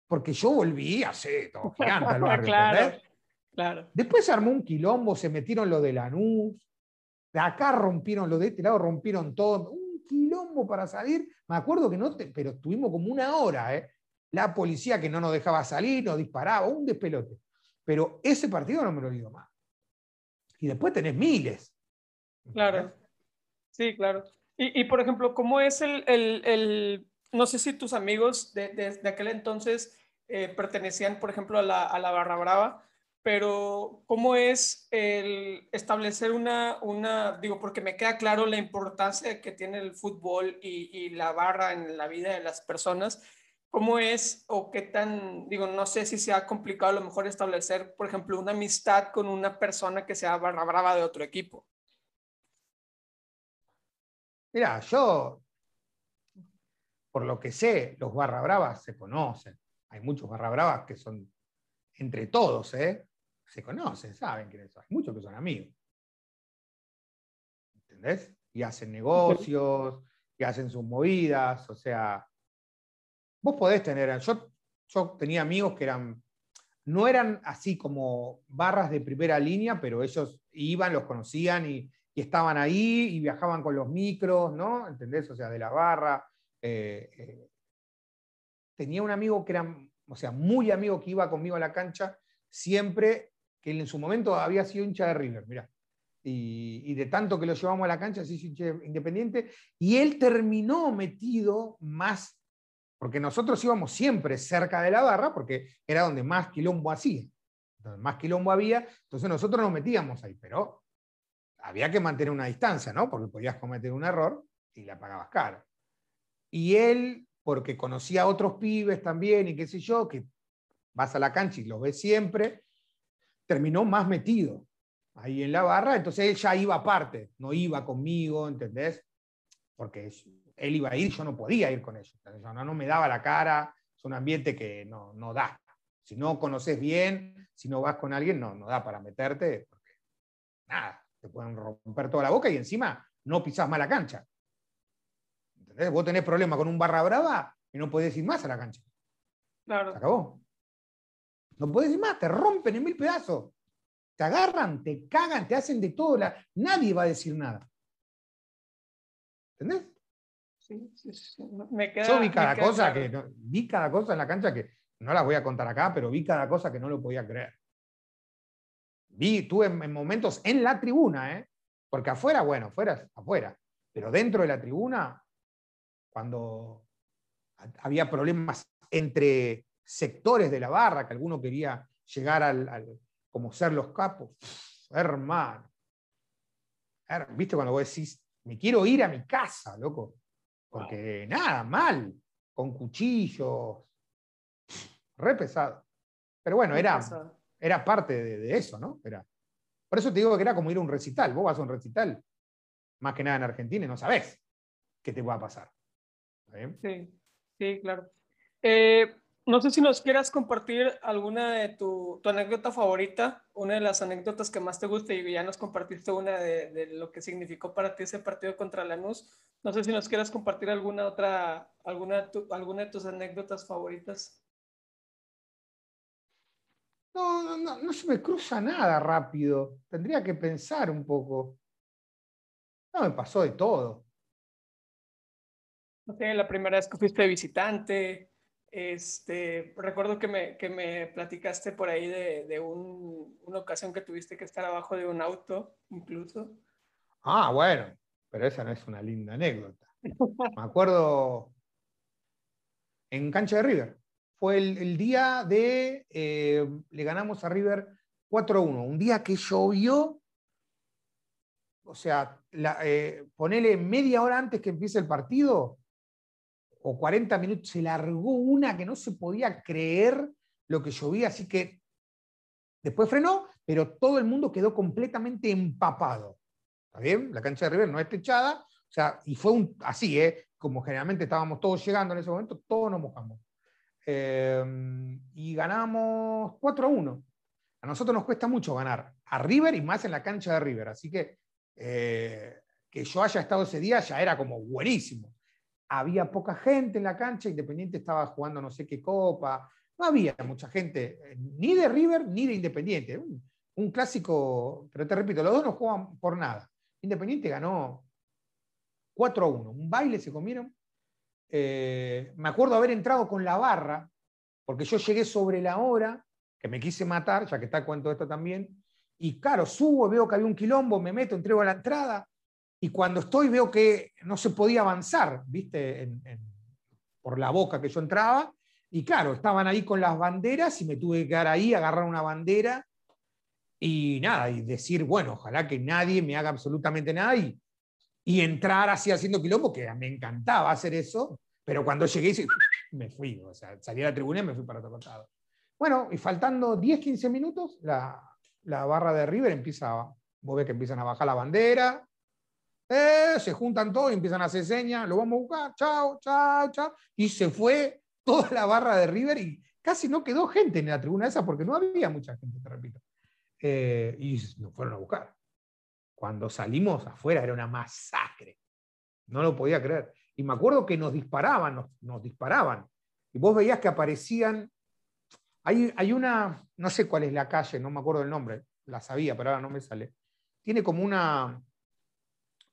porque yo volví (laughs) a todo gigante al barrio. claro, claro. Después se armó un quilombo, se metieron lo de Lanús, de acá rompieron lo de este lado, rompieron todo. Un quilombo para salir. Me acuerdo que no, pero estuvimos como una hora, ¿eh? La policía que no nos dejaba salir, nos disparaba, un despelote. Pero ese partido no me lo olvido más. Y después tenés miles. Claro. Sí, claro. Y, por ejemplo, ¿cómo es el, no sé si tus amigos de, aquel entonces eh, pertenecían, por ejemplo, a la, a la, Barra Brava, pero ¿cómo es el establecer una, una, digo, porque me queda claro la importancia que tiene el fútbol y, y la barra en la vida de las personas? ¿Cómo es o qué tan, digo, no sé si sea complicado a lo mejor establecer, por ejemplo, una amistad con una persona que sea barra brava de otro equipo? Mira, yo, por lo que sé, los barra bravas se conocen. Hay muchos barra bravas que son entre todos, ¿eh? Se conocen, saben quiénes son. Hay muchos que son amigos. ¿Entendés? Y hacen negocios, y hacen sus movidas, o sea, vos podés tener, yo, yo tenía amigos que eran, no eran así como barras de primera línea, pero ellos iban, los conocían y, estaban ahí y viajaban con los micros, ¿no? ¿Entendés? O sea, de la barra. Eh, eh, tenía un amigo que era, o sea, muy amigo que iba conmigo a la cancha, siempre que en su momento había sido hincha de River, mirá. Y, y, de tanto que lo llevamos a la cancha, así independiente, y él terminó metido más porque nosotros íbamos siempre cerca de la barra, porque era donde más quilombo hacía. Donde más quilombo había, entonces nosotros nos metíamos ahí, pero había que mantener una distancia, ¿no? Porque podías cometer un error y la pagabas caro. Y él, porque conocía a otros pibes también y qué sé yo, que vas a la cancha y los ves siempre, terminó más metido ahí en la barra, entonces él ya iba aparte, no iba conmigo, ¿entendés? Porque él iba a ir, yo no podía ir con ellos. No, no me daba la cara, es un ambiente que no, no da. Si no conoces bien, si no vas con alguien, no, no da para meterte, porque nada, te pueden romper toda la boca y encima no pisás más la cancha. ¿Entendés? Vos tenés problema con un barra brava y no podés ir más a la cancha. Claro. Se acabó. No podés ir más, te rompen en mil pedazos. Te agarran, te cagan, te hacen de todo. La... Nadie va a decir nada. ¿Entendés? Yo vi cada cosa que vi cada cosa en la cancha que no las voy a contar acá, pero vi cada cosa que no lo podía creer. Vi, tuve en momentos en la tribuna, ¿eh? porque afuera, bueno, afuera, afuera, pero dentro de la tribuna, cuando había problemas entre sectores de la barra, que alguno quería llegar al, como ser los capos, hermano. ¿Viste cuando vos decís, me quiero ir a mi casa, loco? Porque nada, mal, con cuchillos, re pesado. Pero bueno, era, era parte de, eso, ¿no? Era, por eso te digo que era como ir a un recital. Vos vas a un recital, más que nada en Argentina, y no sabés qué te va a pasar. Sí, sí, claro. Eh, no sé si nos quieras compartir alguna de tu, anécdota favorita, una de las anécdotas que más te guste y ya nos compartiste una de, lo que significó para ti ese partido contra Lanús. No sé si nos quieras compartir alguna otra, alguna, alguna de tus anécdotas favoritas. No, no, no se me cruza nada rápido. Tendría que pensar un poco. No, me pasó de todo. No sé, la primera vez que fuiste visitante, este, recuerdo que me, que me platicaste por ahí de, de un, una ocasión que tuviste que estar abajo de un auto, incluso. Ah, bueno, pero esa no es una linda anécdota. Me acuerdo en cancha de River. Fue el, el día de, eh, le ganamos a River 4-1, un día que llovió, o sea, la, eh, ponele media hora antes que empiece el partido, o 40 minutos, se largó una que no se podía creer lo que llovía, así que después frenó, pero todo el mundo quedó completamente empapado. ¿Está bien? La cancha de River no es techada, o sea, y fue así, ¿eh? como generalmente estábamos todos llegando en ese momento, todos nos mojamos. Em, y ganamos 4 a 1. A nosotros nos cuesta mucho ganar a River y más en la cancha de River, así que eh, que yo haya estado ese día ya era como buenísimo había poca gente en la cancha, Independiente estaba jugando no sé qué copa, no había mucha gente, eh, ni de River ni de Independiente. Un, clásico, pero te repito, los dos no juegan por nada. Independiente ganó 4 a 1, un baile se comieron. Eh, me acuerdo haber entrado con la barra, porque yo llegué sobre la hora, que me quise matar, ya que está cuento esto también, y claro, subo, veo que había un quilombo, me meto, entrego a la entrada, y cuando estoy veo que no se podía avanzar, ¿viste? por la boca que yo entraba. Y claro, estaban ahí con las banderas y me tuve que quedar ahí, agarrar una bandera y nada, y decir, bueno, ojalá que nadie me haga absolutamente nada y, entrar así haciendo quilombo, que me encantaba hacer eso, pero cuando llegué (laughs) me fui, o sea, salí a la tribuna y me fui para otro costado. Bueno, y faltando 10, 15 minutos, la, la barra de River empieza, vos ves que empiezan a bajar la bandera, eh, se juntan todos y empiezan a hacer señas, lo vamos a buscar, chao, chao, chao, y se fue toda la barra de River y casi no quedó gente en la tribuna esa porque no había mucha gente, te repito. Eh, y nos fueron a buscar. Cuando salimos afuera era una masacre. No lo podía creer. Y me acuerdo que nos disparaban, nos, nos disparaban. Y vos veías que aparecían. Hay, hay, una, no sé cuál es la calle, no me acuerdo el nombre, la sabía, pero ahora no me sale. Tiene como una,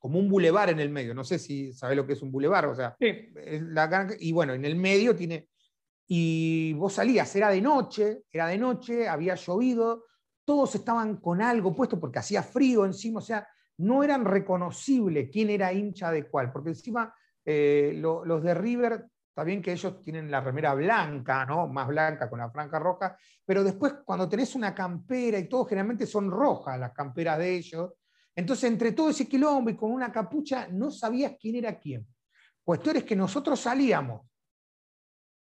como un bulevar en el medio. No sé si sabés lo que es un bulevar, o sea, la, y bueno, en el medio tiene. Y vos salías, era de noche, era de noche, había llovido, todos estaban con algo puesto porque hacía frío encima, o sea, no eran reconocibles quién era hincha de cuál, porque encima eh, los de River, está bien que ellos tienen la remera blanca, ¿no? más blanca con la franja roja, pero después cuando tenés una campera y todo, generalmente son rojas las camperas de ellos, entonces entre todo ese quilombo y con una capucha no sabías quién era quién. Cuestión es que nosotros salíamos,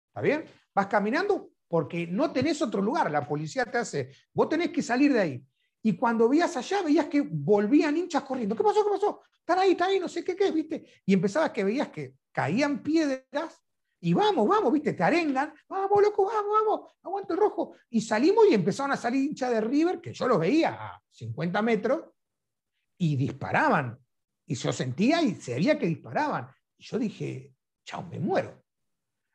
¿está bien? Vas caminando, porque no tenés otro lugar, la policía te hace, vos tenés que salir de ahí. Y cuando veías allá, veías que volvían hinchas corriendo. ¿Qué pasó? ¿Qué pasó? Están ahí, están ahí, no sé qué, qué, ¿viste? Y empezabas que veías que caían piedras y vamos, vamos, ¿viste? Te arengan, vamos, loco, vamos, vamos, aguanta el rojo. Y salimos y empezaron a salir hinchas de River, que yo los veía a 50 metros, y disparaban. Y yo sentía y se veía que disparaban. Y yo dije, chao, me muero.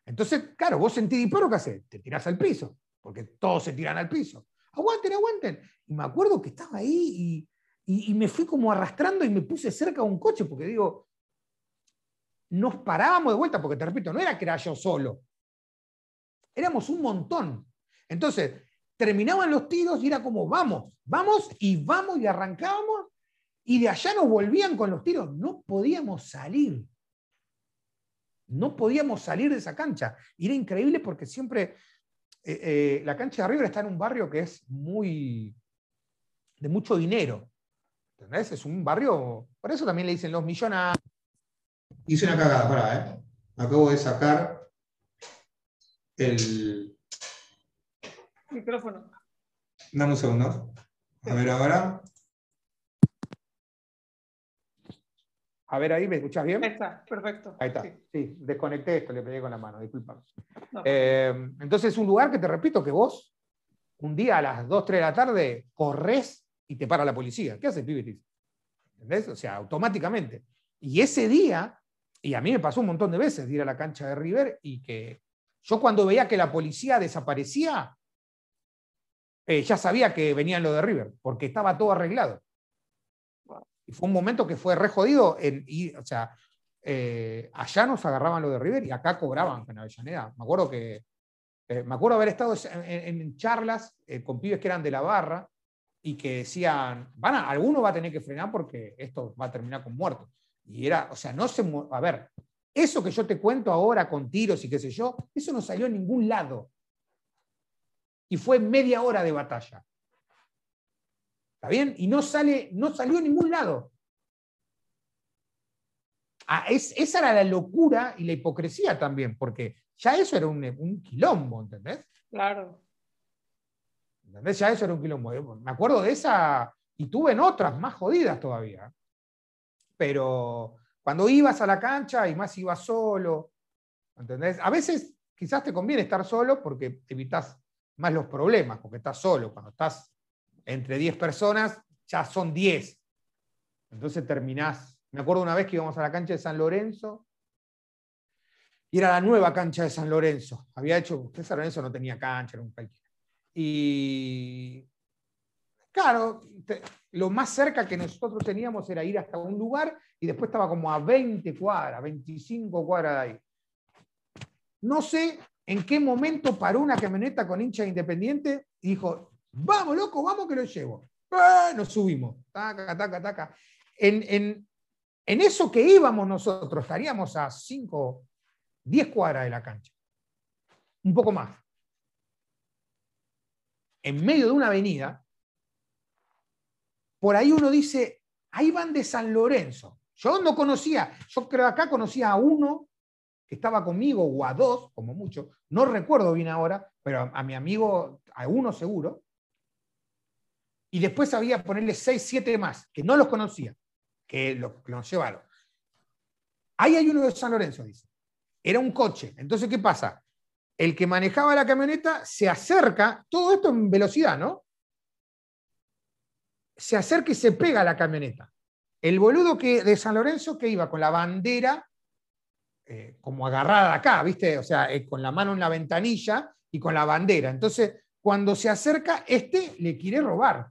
Entonces, claro, vos sentís disparo, ¿qué haces? Te tirás al piso, porque todos se tiran al piso. Aguanten, aguanten. Y me acuerdo que estaba ahí y, me fui como arrastrando y me puse cerca de un coche, porque digo, nos parábamos de vuelta, porque te repito, no era que era yo solo. Éramos un montón. Entonces, terminaban los tiros y era como, vamos, vamos y vamos y arrancábamos y de allá nos volvían con los tiros. No podíamos salir. No podíamos salir de esa cancha. Y era increíble porque siempre eh, eh, la cancha de River está en un barrio que es muy de mucho dinero. ¿Entendés? Es un barrio, por eso también le dicen los millonarios. Hice una cagada, pará, ¿eh? Acabo de sacar el micrófono. Dame un segundo. A ver ahora. A ver ahí, ¿me escuchás bien? Ahí está, perfecto. Ahí está. Sí, desconecté esto, le pegué con la mano, disculpa. Eh, entonces es un lugar que te repito que vos, un día a las 2, 3 de la tarde, corres y te para la policía. ¿Qué haces, pibetis? ¿Entendés? O sea, automáticamente. Y ese día, y a mí me pasó un montón de veces de ir a la cancha de River y que yo cuando veía que la policía desaparecía, eh, ya sabía que venían lo de River, porque estaba todo arreglado. Y fue un momento que fue re jodido. En, o sea, eh, allá nos agarraban lo de River y acá cobraban en Avellaneda. Me acuerdo que eh, me acuerdo haber estado en, charlas eh, con pibes que eran de la barra y que decían, van a, alguno va a tener que frenar porque esto va a terminar con muertos. Y era, o sea, no se, a ver, eso que yo te cuento ahora con tiros y qué sé yo, eso no salió en ningún lado. Y fue media hora de batalla bien? Y no, sale, no salió a ningún lado. Ah, esa era la locura y la hipocresía también, porque ya eso era un, quilombo, ¿entendés? Claro. ¿Entendés? Ya eso era un quilombo. Me acuerdo de esa y tuve en otras más jodidas todavía. Pero cuando ibas a la cancha y más ibas solo, ¿entendés? A veces quizás te conviene estar solo porque evitas más los problemas, porque estás solo. Cuando estás entre 10 personas, ya son 10. Entonces terminás. Me acuerdo una vez que íbamos a la cancha de San Lorenzo y era la nueva cancha de San Lorenzo. Había hecho, San Lorenzo no tenía cancha, era un cualquiera. Y claro, lo más cerca que nosotros teníamos era ir hasta un lugar y después estaba como a 20 cuadras, 25 cuadras de ahí. No sé en qué momento paró una camioneta con hincha independiente y dijo, Vamos, loco, vamos que lo llevo. ¡Ah! Nos subimos. Taca, taca. En, eso que íbamos nosotros, estaríamos a 5, 10 cuadras de la cancha. Un poco más. En medio de una avenida, por ahí uno dice, ahí van de San Lorenzo. Yo no conocía, yo creo acá conocía a uno que estaba conmigo, o a dos, como mucho, no recuerdo bien ahora, pero a, mi amigo, a uno seguro. Y después había ponerle seis, siete más, que no los conocía, que los, que los llevaron. Ahí hay uno de San Lorenzo, dice. Era un coche. Entonces, ¿qué pasa? El que manejaba la camioneta se acerca, todo esto en velocidad, ¿no? Se acerca y se pega a la camioneta. El boludo que, de San Lorenzo que iba con la bandera eh, como agarrada acá, ¿viste? O sea, eh, con la mano en la ventanilla y con la bandera. Entonces, cuando se acerca, este le quiere robar.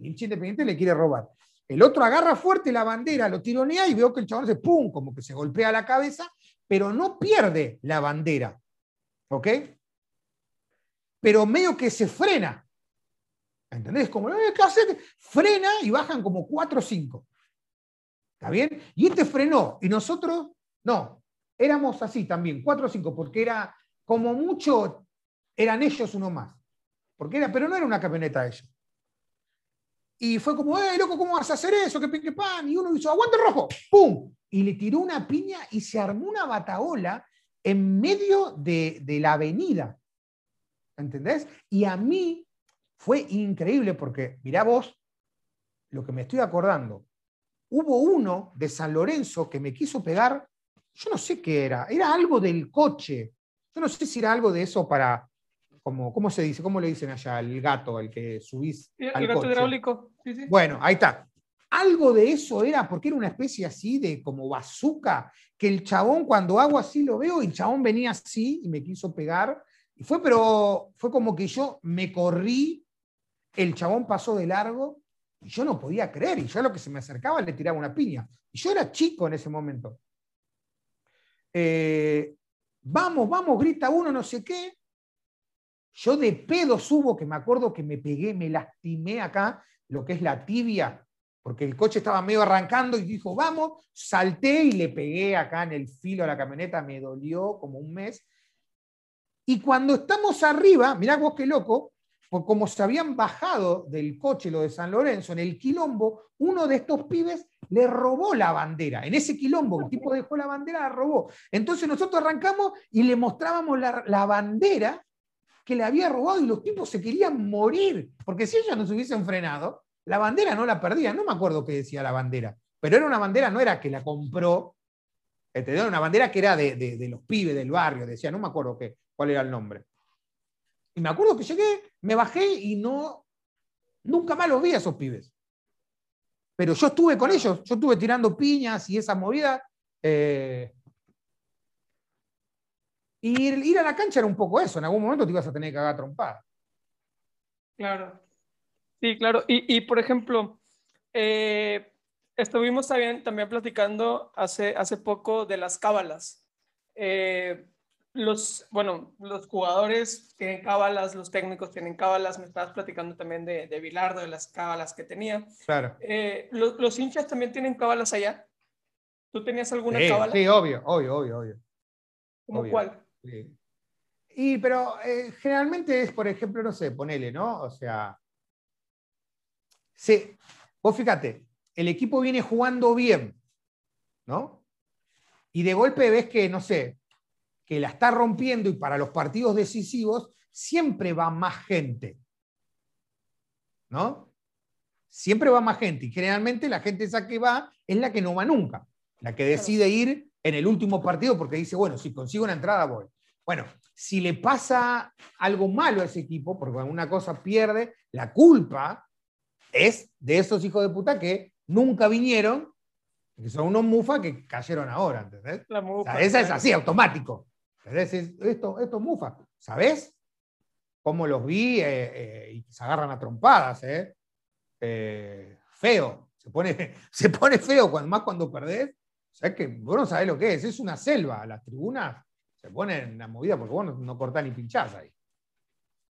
El hincha independiente le quiere robar. El otro agarra fuerte la bandera, lo tironea y veo que el chabón se pum, como que se golpea la cabeza, pero no pierde la bandera. ¿Ok? Pero medio que se frena. ¿Entendés? Como, eh, ¿qué hace? Frena y bajan como cuatro o cinco. ¿Está bien? Y este frenó y nosotros, no, éramos así también, cuatro o cinco, porque era como mucho, eran ellos uno más. Porque era, pero no era una camioneta ellos. Y fue como, eh, loco, ¿cómo vas a hacer eso? ¿Qué, qué pan? Y uno hizo, aguante rojo, ¡pum! Y le tiró una piña y se armó una bataola en medio de, de la avenida. ¿Entendés? Y a mí fue increíble porque, mirá vos, lo que me estoy acordando, hubo uno de San Lorenzo que me quiso pegar, yo no sé qué era, era algo del coche. Yo no sé si era algo de eso para, como, ¿cómo se dice? ¿Cómo le dicen allá? El gato, el que subís. El gato hidráulico. Bueno, ahí está. Algo de eso era, porque era una especie así de como bazooka, que el chabón cuando hago así lo veo, y el chabón venía así y me quiso pegar. Y fue, pero fue como que yo me corrí, el chabón pasó de largo y yo no podía creer, y yo a lo que se me acercaba le tiraba una piña. Y yo era chico en ese momento. Eh, vamos, vamos, grita uno, no sé qué. Yo de pedo subo, que me acuerdo que me pegué, me lastimé acá, lo que es la tibia, porque el coche estaba medio arrancando y dijo, vamos, salté y le pegué acá en el filo a la camioneta, me dolió como un mes. Y cuando estamos arriba, mirá vos qué loco, por como se habían bajado del coche lo de San Lorenzo, en el quilombo, uno de estos pibes le robó la bandera. En ese quilombo, el tipo dejó la bandera, la robó. Entonces nosotros arrancamos y le mostrábamos la, bandera que le había robado y los tipos se querían morir, porque si ellos nos hubiesen frenado, la bandera no la perdían. No me acuerdo qué decía la bandera, pero era una bandera, no era que la compró, era una bandera que era de, los pibes del barrio, decía, no me acuerdo qué, cuál era el nombre. Y me acuerdo que llegué, me bajé y no, nunca más los vi a esos pibes. Pero yo estuve con ellos, yo estuve tirando piñas y esa movida. Eh, y ir, a la cancha era un poco eso, en algún momento te ibas a tener que hacer trompada. Claro. Sí, claro. Y, por ejemplo, eh, estuvimos también, también platicando hace, hace poco de las cábalas. Eh, los, bueno, los jugadores tienen cábalas, los técnicos tienen cábalas, me estabas platicando también de, de Bilardo, de las cábalas que tenía. Claro. Eh, los, hinchas también tienen cábalas allá? ¿Tú tenías alguna cábala? Sí, obvio, obvio, obvio, obvio. ¿Cómo cuál? Y, pero eh, generalmente es, por ejemplo, no sé, ponele, ¿no? O sea, sí, vos fíjate, el equipo viene jugando bien, ¿no? Y de golpe ves que, no sé, que la está rompiendo y para los partidos decisivos siempre va más gente. ¿No? Siempre va más gente y generalmente la gente esa que va es la que no va nunca, la que decide ir en el último partido porque dice, bueno, si consigo una entrada voy. Bueno, si le pasa algo malo a ese equipo, porque alguna cosa pierde, la culpa es de esos hijos de puta que nunca vinieron, que son unos mufas que cayeron ahora, ¿entendés? esa es así, automático. Esto, esto mufa. ¿Sabes? Cómo los vi eh, eh, y se agarran a trompadas, ¿eh? feo. Se pone, (laughs) se pone feo, cuando, más cuando perdés. O que vos no sabés lo que es. Es una selva. Las tribunas se ponen en la movida porque vos no, cortás ni pinchás ahí.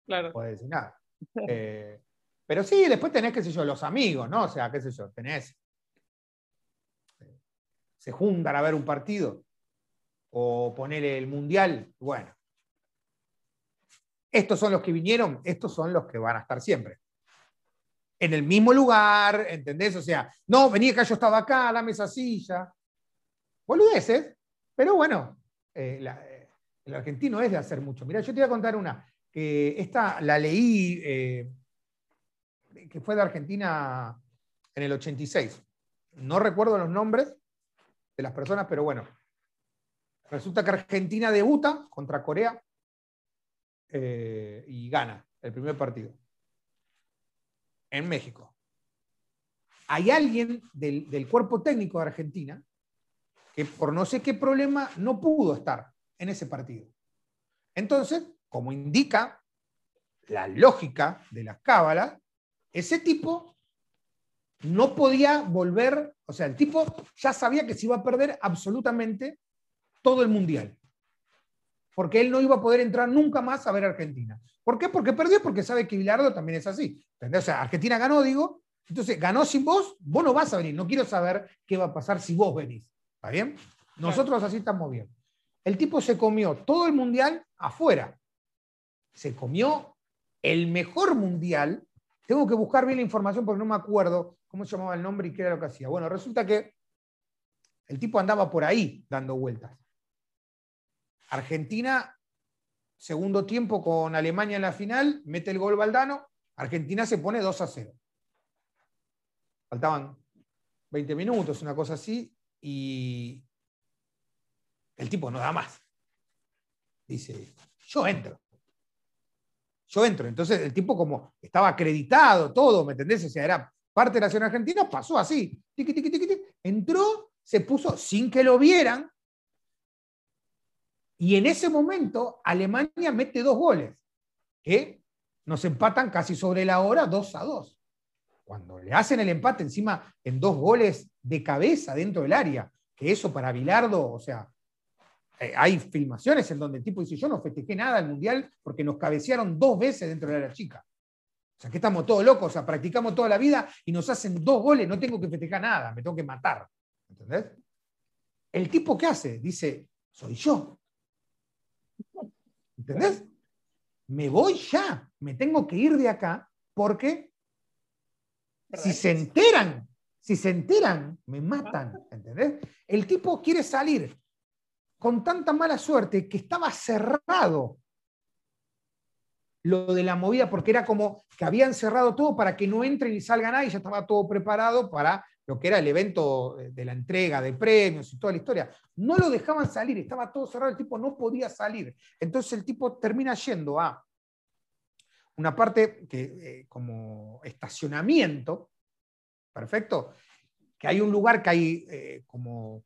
Claro. No podés decir nada. (laughs) pero sí, después tenés, qué sé yo, los amigos, ¿no? O sea, qué sé yo, tenés. Se juntan a ver un partido o ponerle el mundial, bueno. Estos son los que vinieron, estos son los que van a estar siempre. en el mismo lugar, ¿entendés? O sea, no, venía acá, yo estaba acá, dame esa silla. Boludeces, pero bueno, eh, eh, el argentino es de hacer mucho. Mira, yo te voy a contar una, que esta la leí, eh, que fue de Argentina en el 86. No recuerdo los nombres de las personas, pero bueno. Resulta que Argentina debuta contra Corea y gana el primer partido en México. Hay alguien del, cuerpo técnico de Argentina que por no sé qué problema no pudo estar en ese partido. Entonces, como indica la lógica de las cábalas, ese tipo no podía volver, o sea, el tipo ya sabía que se iba a perder absolutamente todo el mundial. Porque él no iba a poder entrar nunca más a ver a Argentina. ¿Por qué? Porque perdió, porque sabe que Bilardo también es así. O sea, Argentina ganó, digo, entonces ganó sin vos, vos no vas a venir. No quiero saber qué va a pasar si vos venís. ¿Está bien? Nosotros así estamos bien. El tipo se comió todo el mundial afuera. Se comió el mejor mundial. Tengo que buscar bien la información porque no me acuerdo cómo se llamaba el nombre y qué era lo que hacía. Bueno, resulta que el tipo andaba por ahí dando vueltas. Argentina segundo tiempo con Alemania en la final, mete el gol Valdano, Argentina se pone 2 a 0. Faltaban 20 minutos, una cosa así, y el tipo no da más. Dice, yo entro. Yo entro. Entonces el tipo como estaba acreditado, todo, ¿me entendés? O sea, era parte de la nación argentina, pasó así. entró, se puso sin que lo vieran, y en ese momento Alemania mete dos goles, que nos empatan casi sobre la hora 2 a 2. Cuando le hacen el empate encima en dos goles de cabeza dentro del área, que eso para Bilardo, o sea, eh, hay filmaciones en donde el tipo dice, yo no festejé nada al Mundial porque nos cabecearon dos veces dentro del área chica. O sea, que estamos todos locos, o sea, practicamos toda la vida y nos hacen dos goles, no tengo que festejar nada, me tengo que matar. ¿Entendés? El tipo que hace, dice, soy yo. ¿Entendés? Me voy ya, me tengo que ir de acá porque si se enteran, si se enteran, me matan, ¿entendés? El tipo quiere salir con tanta mala suerte que estaba cerrado lo de la movida, porque era como que habían cerrado todo para que no entren y salgan ahí, ya estaba todo preparado para lo que era el evento de la entrega de premios y toda la historia. No lo dejaban salir, estaba todo cerrado, el tipo no podía salir. Entonces el tipo termina yendo a una parte que, eh, como estacionamiento, perfecto, que hay un lugar que hay eh, como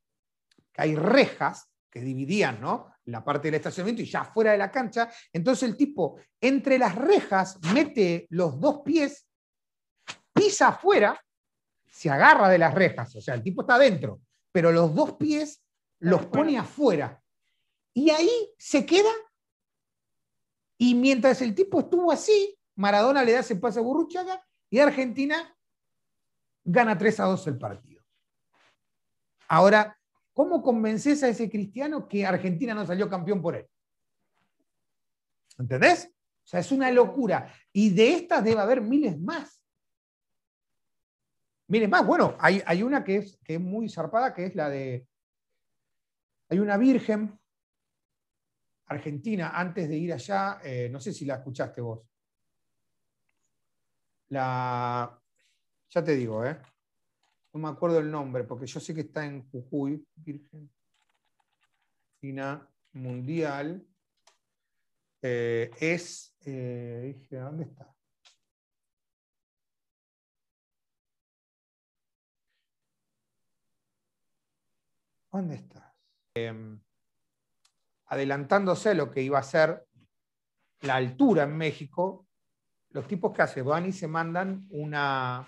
que hay rejas que dividían ¿no? la parte del estacionamiento y ya fuera de la cancha. Entonces el tipo entre las rejas mete los dos pies, pisa afuera se agarra de las rejas, o sea, el tipo está adentro, pero los dos pies los pone afuera. Y ahí se queda. Y mientras el tipo estuvo así, Maradona le da ese pase a Burruchaga y Argentina gana 3 a 2 el partido. Ahora, ¿cómo convences a ese cristiano que Argentina no salió campeón por él? ¿Entendés? O sea, es una locura. Y de estas debe haber miles más. Miren más, bueno, hay, una que es muy zarpada, que es la de. Hay una virgen argentina antes de ir allá, eh, no sé si la escuchaste vos. La. Ya te digo, ¿eh? No me acuerdo el nombre, porque yo sé que está en Jujuy, Virgen Argentina Mundial. Eh, es. Eh, ¿Dónde está? ¿Dónde estás? Em, adelantándose lo que iba a ser la altura en México, los tipos que hacen van y se mandan una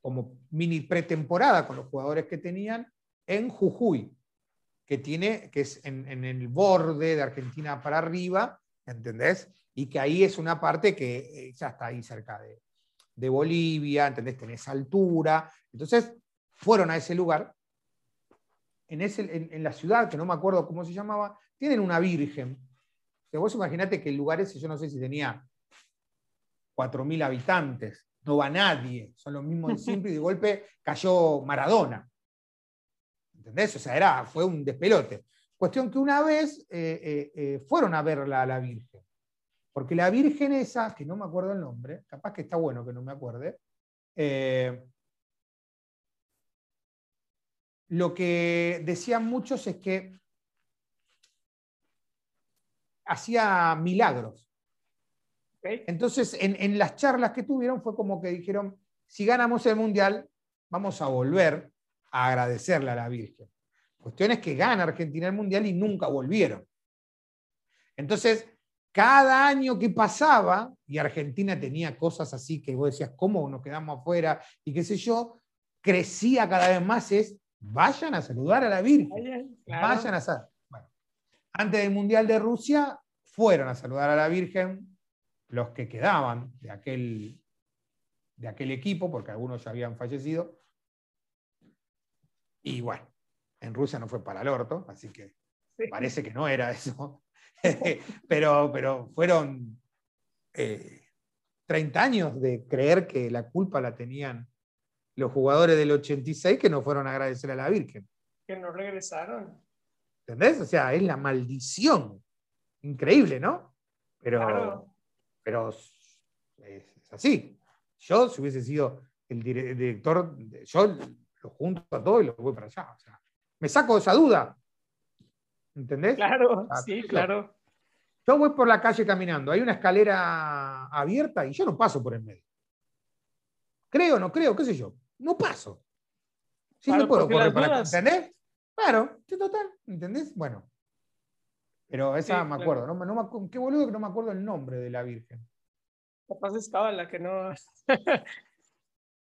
como mini pretemporada con los jugadores que tenían en Jujuy, que tiene, que es en, el borde de Argentina para arriba, ¿entendés? Y que ahí es una parte que eh, ya está ahí cerca de, de Bolivia, ¿entendés? Tenés altura. Entonces, fueron a ese lugar en, la ciudad, que no me acuerdo cómo se llamaba, tienen una virgen. O vos imaginate que el lugar ese, yo no sé si tenía 4.000 habitantes, no va nadie, son los mismos de (laughs) siempre y de golpe cayó Maradona. ¿Entendés? O sea, era, fue un despelote. Cuestión que una vez eh, eh, eh, fueron a verla a la Virgen. Porque la Virgen esa, que no me acuerdo el nombre, capaz que está bueno que no me acuerde, lo que decían muchos es que hacía milagros. Entonces, en, las charlas que tuvieron fue como que dijeron, si ganamos el Mundial, vamos a volver a agradecerle a la Virgen. Cuestión es que gana Argentina el Mundial y nunca volvieron. Entonces, cada año que pasaba, y Argentina tenía cosas así que vos decías, ¿cómo nos quedamos afuera? Y qué sé yo, crecía cada vez más, es, vayan a saludar a la Virgen. Vayan a saludar. Bueno, antes del Mundial de Rusia, fueron a saludar a la Virgen los que quedaban de aquel, de aquel equipo, porque algunos ya habían fallecido. Y bueno, en Rusia no fue para el orto, así que parece que no era eso. (laughs) pero, pero fueron 30 eh, años de creer que la culpa la tenían los jugadores del 86 que no fueron a agradecer a la Virgen. Que no regresaron. ¿Entendés? O sea, es la maldición. Increíble, ¿no? Pero, pero es, así. Yo, si hubiese sido el director, yo lo junto a todo y lo voy para allá. O sea, me saco esa duda. ¿Entendés? Claro, sí, claro. Yo voy por la calle caminando, hay una escalera abierta y yo no paso por el medio. Creo, no creo, qué sé yo. No paso. Sí, no puedo correr para ¿Entendés? Claro, total, ¿entendés? Bueno, pero esa me acuerdo, no, qué boludo que no me acuerdo el nombre de la Virgen. Capaz estaba la que no.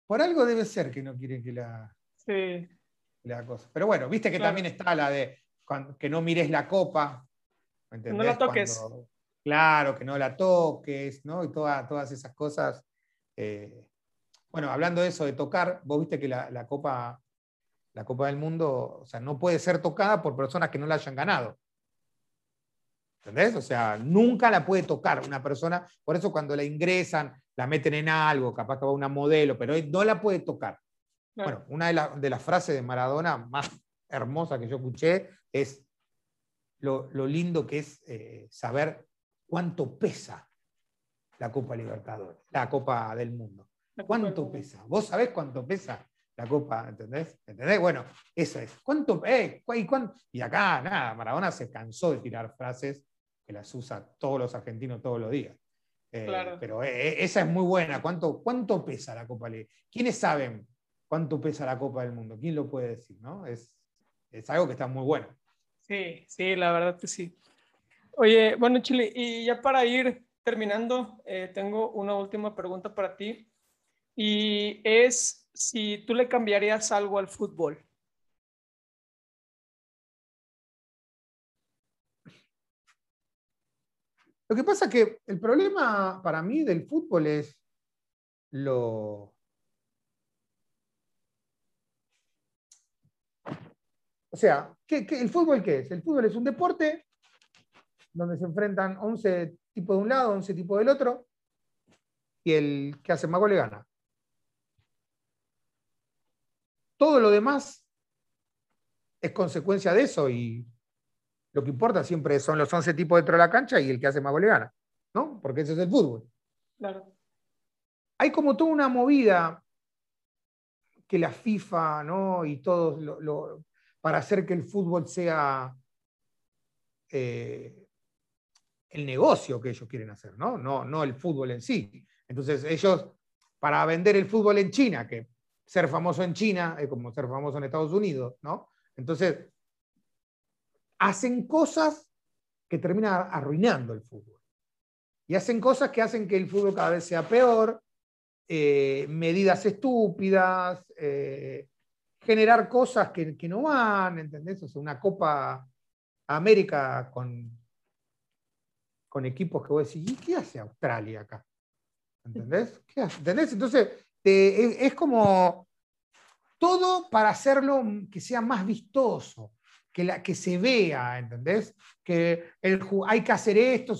Por algo debe ser que no quiere que la. Sí. La cosa. Pero bueno, viste que también está la de que no mires la copa. No la toques. claro, que no la toques, ¿no? Y todas esas cosas. Eh, bueno, hablando de eso, de tocar, vos viste que la, la, Copa, la Copa del Mundo, o sea, no puede ser tocada por personas que no la hayan ganado. ¿Entendés? O sea, nunca la puede tocar una persona. Por eso cuando la ingresan, la meten en algo, capaz que va una modelo, pero no la puede tocar. Bueno, una de, las frases de Maradona más hermosa que yo escuché es lo, lindo que es eh, saber cuánto pesa la Copa Libertadores, la Copa del Mundo. ¿Cuánto pesa? ¿Vos sabés cuánto pesa la Copa? ¿Entendés? ¿Entendés? Bueno, eso es. ¿Cuánto, eh, y, cuánto? y acá, nada, Maradona se cansó de tirar frases las usa todos los argentinos todos los días. Eh, pero eh, eh, esa es muy buena. ¿Cuánto, ¿Cuánto pesa la Copa? ¿Quiénes saben cuánto pesa la Copa del Mundo? ¿Quién lo puede decir? ¿no? Es, algo que está muy bueno. Sí, sí, la verdad que sí. Oye, bueno, Chile, y ya para ir terminando, tengo una última pregunta para ti. Y es si tú le cambiarías algo al fútbol. Lo que pasa es que el problema para mí del fútbol es lo... O sea, ¿qué, el fútbol qué es? El fútbol es un deporte donde se enfrentan 11 tipos de un lado, 11 tipos del otro, y el que hace más le gana. Todo lo demás es consecuencia de eso y lo que importa siempre son los 11 tipos dentro de la cancha y el que hace más gol gana, ¿no? Porque ese es el fútbol. Claro. Hay como toda una movida que la FIFA, ¿no? Y todos lo, para hacer que el fútbol sea eh, el negocio que ellos quieren hacer, ¿no? ¿no? No el fútbol en sí. Entonces ellos, para vender el fútbol en China, que ser famoso en China es como ser famoso en Estados Unidos, ¿no? Entonces, hacen cosas que terminan arruinando el fútbol. Y hacen cosas que hacen que el fútbol cada vez sea peor, eh, medidas estúpidas, eh, generar cosas que, no van, ¿entendés? O sea, una Copa América con, con equipos que vos decís, ¿y qué hace Australia acá? ¿Entendés? ¿Qué hace? ¿Entendés? Entonces, es como todo para hacerlo que sea más vistoso, que, la, que se vea, ¿entendés? Que el, hay que hacer esto.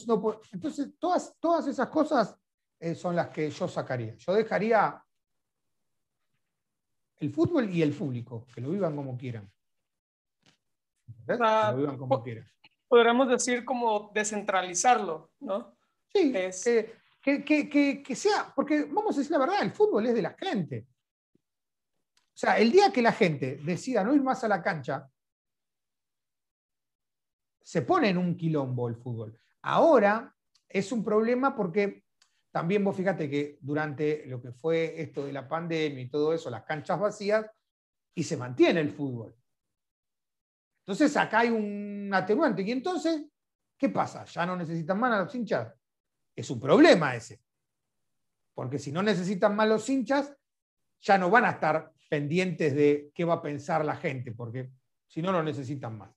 entonces, todas, todas esas cosas eh, son las que yo sacaría. Yo dejaría el fútbol y el público, que lo vivan como quieran. que lo vivan como quieran. Podríamos decir como descentralizarlo, ¿no? Sí, que, sea, porque vamos a decir la verdad, el fútbol es de la gente. O sea, el día que la gente decida no ir más a la cancha, se pone en un quilombo el fútbol. Ahora es un problema porque también vos fíjate que durante lo que fue esto de la pandemia y todo eso, las canchas vacías, y se mantiene el fútbol. Entonces acá hay un atenuante. Y entonces, ¿qué pasa? ¿Ya no necesitan más a los hinchas? Es un problema ese. Porque si no necesitan más los hinchas, ya no van a estar pendientes de qué va a pensar la gente, porque si no, lo necesitan más.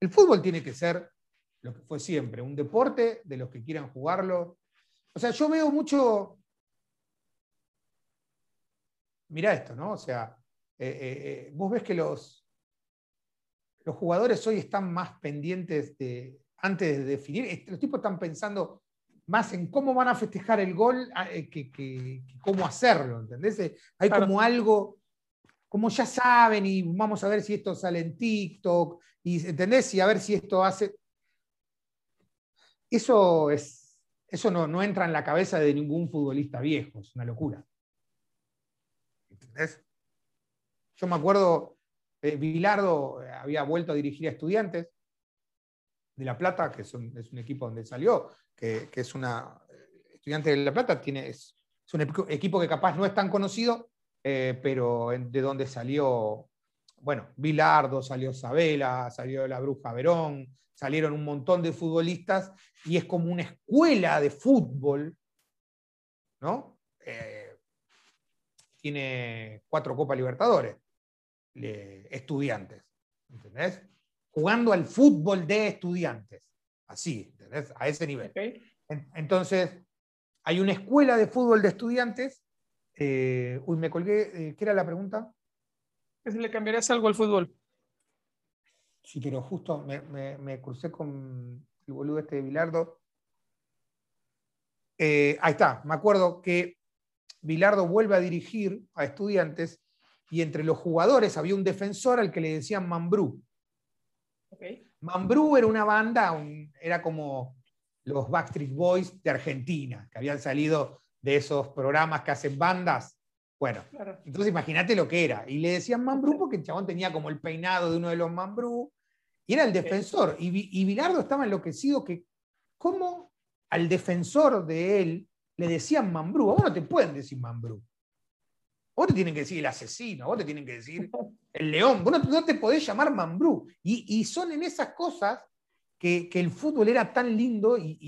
El fútbol tiene que ser lo que fue siempre, un deporte de los que quieran jugarlo. O sea, yo veo mucho... Mira esto, ¿no? O sea, eh, eh, eh, vos ves que los, los jugadores hoy están más pendientes de, antes de definir, los tipos están pensando más en cómo van a festejar el gol que, cómo hacerlo, ¿entendés? Hay como algo, como ya saben, y vamos a ver si esto sale en TikTok, y, ¿entendés? Y a ver si esto hace eso, es, eso no, entra en la cabeza de ningún futbolista viejo, es una locura. ¿Entendés? Yo me acuerdo, eh, Bilardo eh, había vuelto a dirigir a estudiantes de La Plata, que es un, equipo donde salió, que, es una. Estudiante de La Plata tiene, es, un equipo que capaz no es tan conocido, eh, pero de donde salió, bueno, Bilardo, salió Sabela, salió la Bruja Verón, salieron un montón de futbolistas y es como una escuela de fútbol, ¿no? Eh, tiene cuatro Copas Libertadores, estudiantes, ¿entendés? Jugando al fútbol de estudiantes, así, ¿entendés? A ese nivel. Entonces, hay una escuela de fútbol de estudiantes. Eh, uy, me colgué, eh, ¿qué era la pregunta? si le cambiarías algo al fútbol. Sí, pero justo me, crucé con el boludo este de Bilardo. Eh, ahí está, me acuerdo que Bilardo vuelve a dirigir a estudiantes y entre los jugadores había un defensor al que le decían Mambrú. Okay. Mambrú era una banda, era como los Backstreet Boys de Argentina, que habían salido de esos programas que hacen bandas. Bueno, entonces imagínate lo que era. Y le decían Mambrú porque el chabón tenía como el peinado de uno de los Mambrú y era el defensor. Y, y Bilardo estaba enloquecido que, ¿cómo al defensor de él le decían Mambrú? A vos no te pueden decir Mambrú. Vos te tienen que decir el asesino, vos te tienen que decir (laughs) el león, vos no, te podés llamar Mambrú. Y, son en esas cosas que, el fútbol era tan lindo y,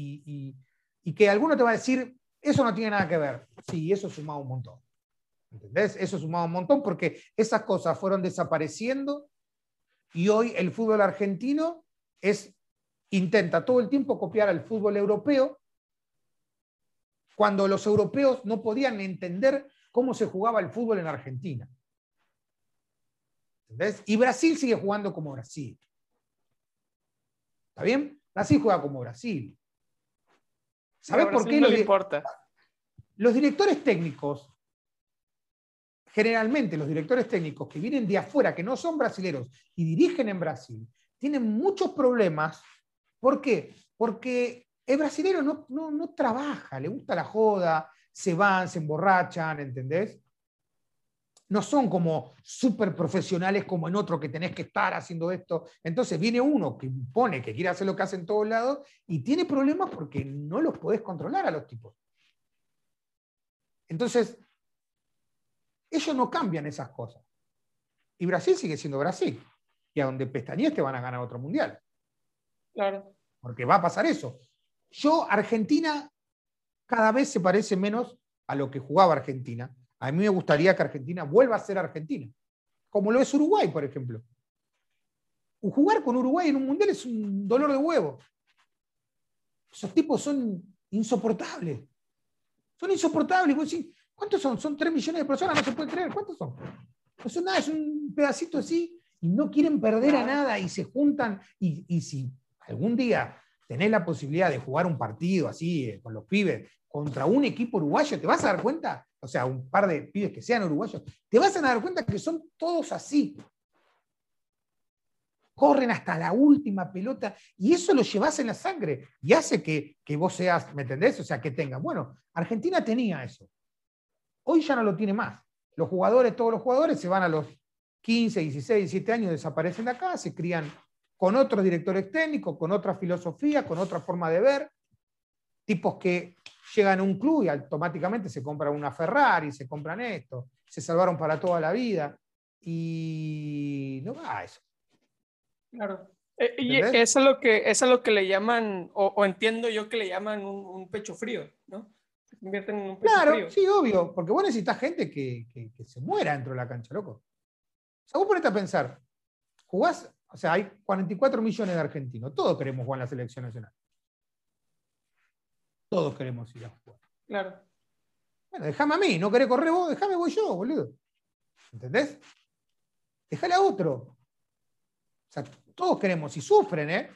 y, que alguno te va a decir, eso no tiene nada que ver. Sí, eso sumaba un montón. ¿Entendés? Eso sumaba un montón porque esas cosas fueron desapareciendo y hoy el fútbol argentino es, intenta todo el tiempo copiar al fútbol europeo, cuando los europeos no podían entender cómo se jugaba el fútbol en Argentina. ¿Entendés? Y Brasil sigue jugando como Brasil. ¿Está bien? Brasil juega como Brasil. ¿Sabés por qué? No le importa. Los directores técnicos generalmente los directores técnicos que vienen de afuera, que no son brasileros y dirigen en Brasil, tienen muchos problemas. ¿Por qué? Porque el brasilero no, no, trabaja, le gusta la joda, se van, se emborrachan, ¿entendés? No son como súper profesionales como en otro que tenés que estar haciendo esto. Entonces viene uno que impone, que quiere hacer lo que hace en todos lados y tiene problemas porque no los podés controlar a los tipos. Entonces, ellos no cambian esas cosas. Y Brasil sigue siendo Brasil. Y a donde pestañees te van a ganar otro mundial. Claro. Porque va a pasar eso. Yo, Argentina, cada vez se parece menos a lo que jugaba Argentina. A mí me gustaría que Argentina vuelva a ser Argentina. Como lo es Uruguay, por ejemplo. Jugar con Uruguay en un mundial es un dolor de huevo. Esos tipos son insoportables. Son insoportables. ¿Cuántos son? Son 3 millones de personas, no se puede creer. ¿Cuántos son? No son nada, es un pedacito así y no quieren perder a nada y se juntan. Y, si algún día tenés la posibilidad de jugar un partido así eh, con los pibes contra un equipo uruguayo, te vas a dar cuenta, o sea, un par de pibes que sean uruguayos, te vas a dar cuenta que son todos así. Corren hasta la última pelota y eso lo llevas en la sangre y hace que, que vos seas, ¿me entendés? O sea, que tengan. Bueno, Argentina tenía eso. Hoy ya no lo tiene más. Los jugadores, todos los jugadores se van a los 15, 16, 17 años, desaparecen de acá, se crían con otros directores técnicos, con otra filosofía, con otra forma de ver. Tipos que llegan a un club y automáticamente se compran una Ferrari, se compran esto, se salvaron para toda la vida. Y no va a eso. Claro. Eh, y eso es lo que, eso es lo que le llaman, o, entiendo yo que le llaman un, pecho frío, ¿no? Se convierten en un pecho claro, sí, obvio, porque vos necesitas gente que, que, que, se muera dentro de la cancha, loco. O sea, vos ponete a pensar, jugás, o sea, hay 44 millones de argentinos, todos queremos jugar en la selección nacional. Todos queremos ir a jugar. Claro. Bueno, déjame a mí, no querés correr vos, déjame voy yo, boludo. ¿Entendés? Déjale a otro. O sea, todos queremos, y sufren, ¿eh?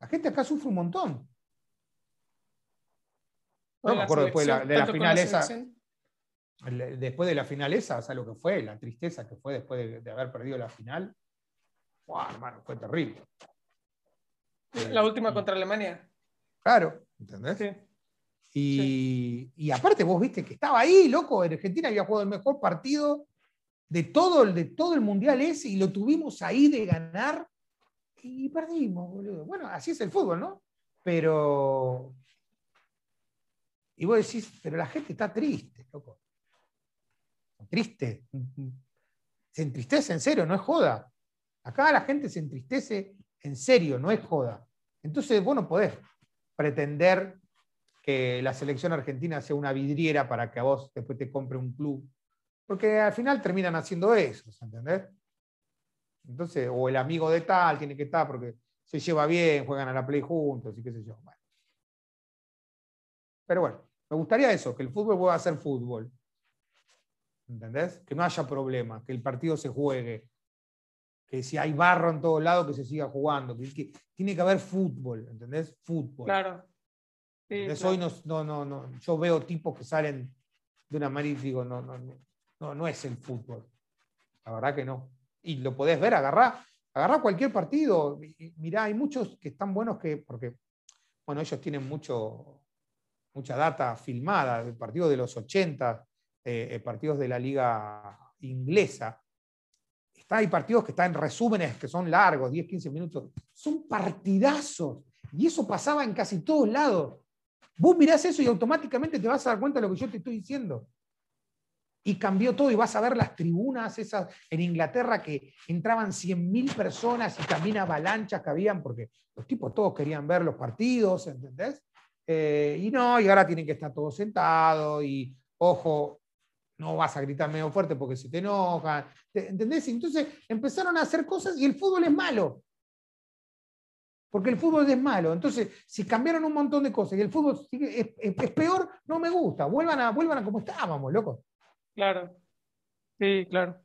La gente acá sufre un montón. No me acuerdo después de la, de la final esa. Después de la final esa, o sea, lo que fue, la tristeza que fue después de, haber perdido la final. ¡Wow, hermano! Fue terrible. La última contra Alemania. Claro, ¿entendés? Sí. Y, aparte vos viste que estaba ahí, loco, en Argentina había jugado el mejor partido de todo, el, de todo el mundial ese y lo tuvimos ahí de ganar y perdimos, boludo. Bueno, así es el fútbol, ¿no? Pero... Y vos decís, pero la gente está triste, loco. Triste. Se entristece en serio, no es joda. Acá la gente se entristece en serio, no es joda. Entonces vos no podés pretender que la selección argentina sea una vidriera para que a vos después te compre un club. Porque al final terminan haciendo eso, ¿entendés? Entonces, o el amigo de tal tiene que estar porque se lleva bien, juegan a la play juntos y qué sé yo. Pero bueno, me gustaría eso, que el fútbol vuelva a ser fútbol. ¿Entendés? Que no haya problema, que el partido se juegue, que si hay barro en todos lados, que se siga jugando. Que, tiene que haber fútbol, ¿entendés? Fútbol. Claro. Hoy no, no, no, yo veo tipos que salen de una manera y digo, no, no, no, no es el fútbol. La verdad que no. Y lo podés ver, agarrar, agarrar cualquier partido. Mirá, hay muchos que están buenos que, porque, bueno, ellos tienen mucho, mucha data filmada, el partido de los 80, eh, eh, partidos de la liga inglesa, hay partidos que están en resúmenes que son largos, 10, 15 minutos. Son partidazos. Y eso pasaba en casi todos lados. Vos mirás eso y automáticamente te vas a dar cuenta de lo que yo te estoy diciendo. Y cambió todo y vas a ver las tribunas esas en Inglaterra que entraban 100.000 personas y también avalanchas que habían, porque los tipos todos querían ver los partidos, ¿entendés? Eh, y no, y ahora tienen que estar todos sentados y, ojo, no vas a gritar medio fuerte porque se te enoja. ¿Entendés? Entonces empezaron a hacer cosas y el fútbol es malo. Porque el fútbol es malo. Entonces, si cambiaron un montón de cosas y el fútbol es, peor, no me gusta. Vuelvan a, vuelvan a como estábamos, loco. Claro. Sí, claro.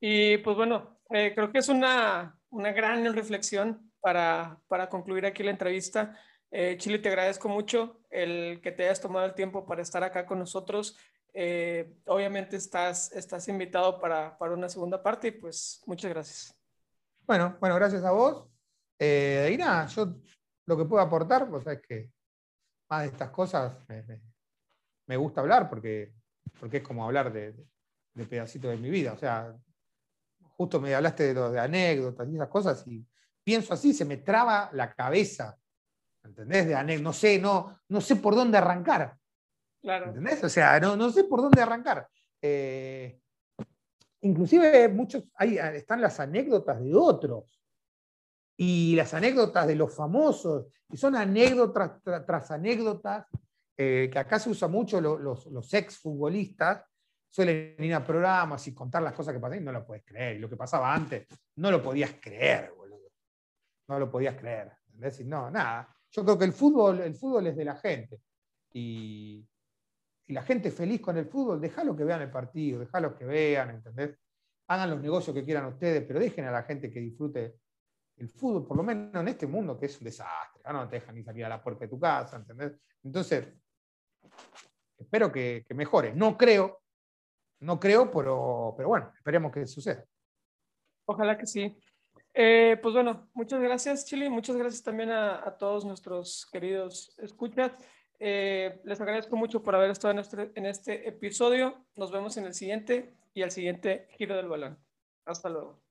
Y pues bueno, eh, creo que es una, una gran reflexión para, para, concluir aquí la entrevista. Eh, Chile, te agradezco mucho el que te hayas tomado el tiempo para estar acá con nosotros. Eh, obviamente estás, estás invitado para, para, una segunda parte y pues muchas gracias. Bueno, bueno, gracias a vos. Eh, y nada, yo lo que puedo aportar, pues es que más de estas cosas me, gusta hablar porque, porque es como hablar de, de, pedacitos de mi vida. O sea, justo me hablaste de, de anécdotas y esas cosas y pienso así, se me traba la cabeza. ¿Entendés? De anécdotas. No sé, no, no sé por dónde arrancar. ¿Entendés? O sea, no, sé por dónde arrancar. Eh, inclusive muchos, ahí están las anécdotas de otros y las anécdotas de los famosos, y son anécdotas tras, anécdotas, eh, que acá se usa mucho los, los ex futbolistas, suelen ir a programas y contar las cosas que pasan y no lo puedes creer. Y lo que pasaba antes, no lo podías creer, boludo. No lo podías creer. ¿entendés? no, nada. Yo creo que el fútbol, el fútbol es de la gente. Y, y la gente feliz con el fútbol, déjalo que vean el partido, déjalo que vean, ¿entendés? Hagan los negocios que quieran ustedes, pero dejen a la gente que disfrute el fútbol, por lo menos en este mundo que es un desastre, no te dejan ni salir a la puerta de tu casa, ¿entendés? Entonces, espero que, mejore. No creo, no creo, pero, pero bueno, esperemos que suceda. Ojalá que sí. Eh, pues bueno, muchas gracias, Chile. Muchas gracias también a, todos nuestros queridos escuchas. Eh, les agradezco mucho por haber estado en este, en este episodio. Nos vemos en el siguiente y al siguiente giro del balón. Hasta luego.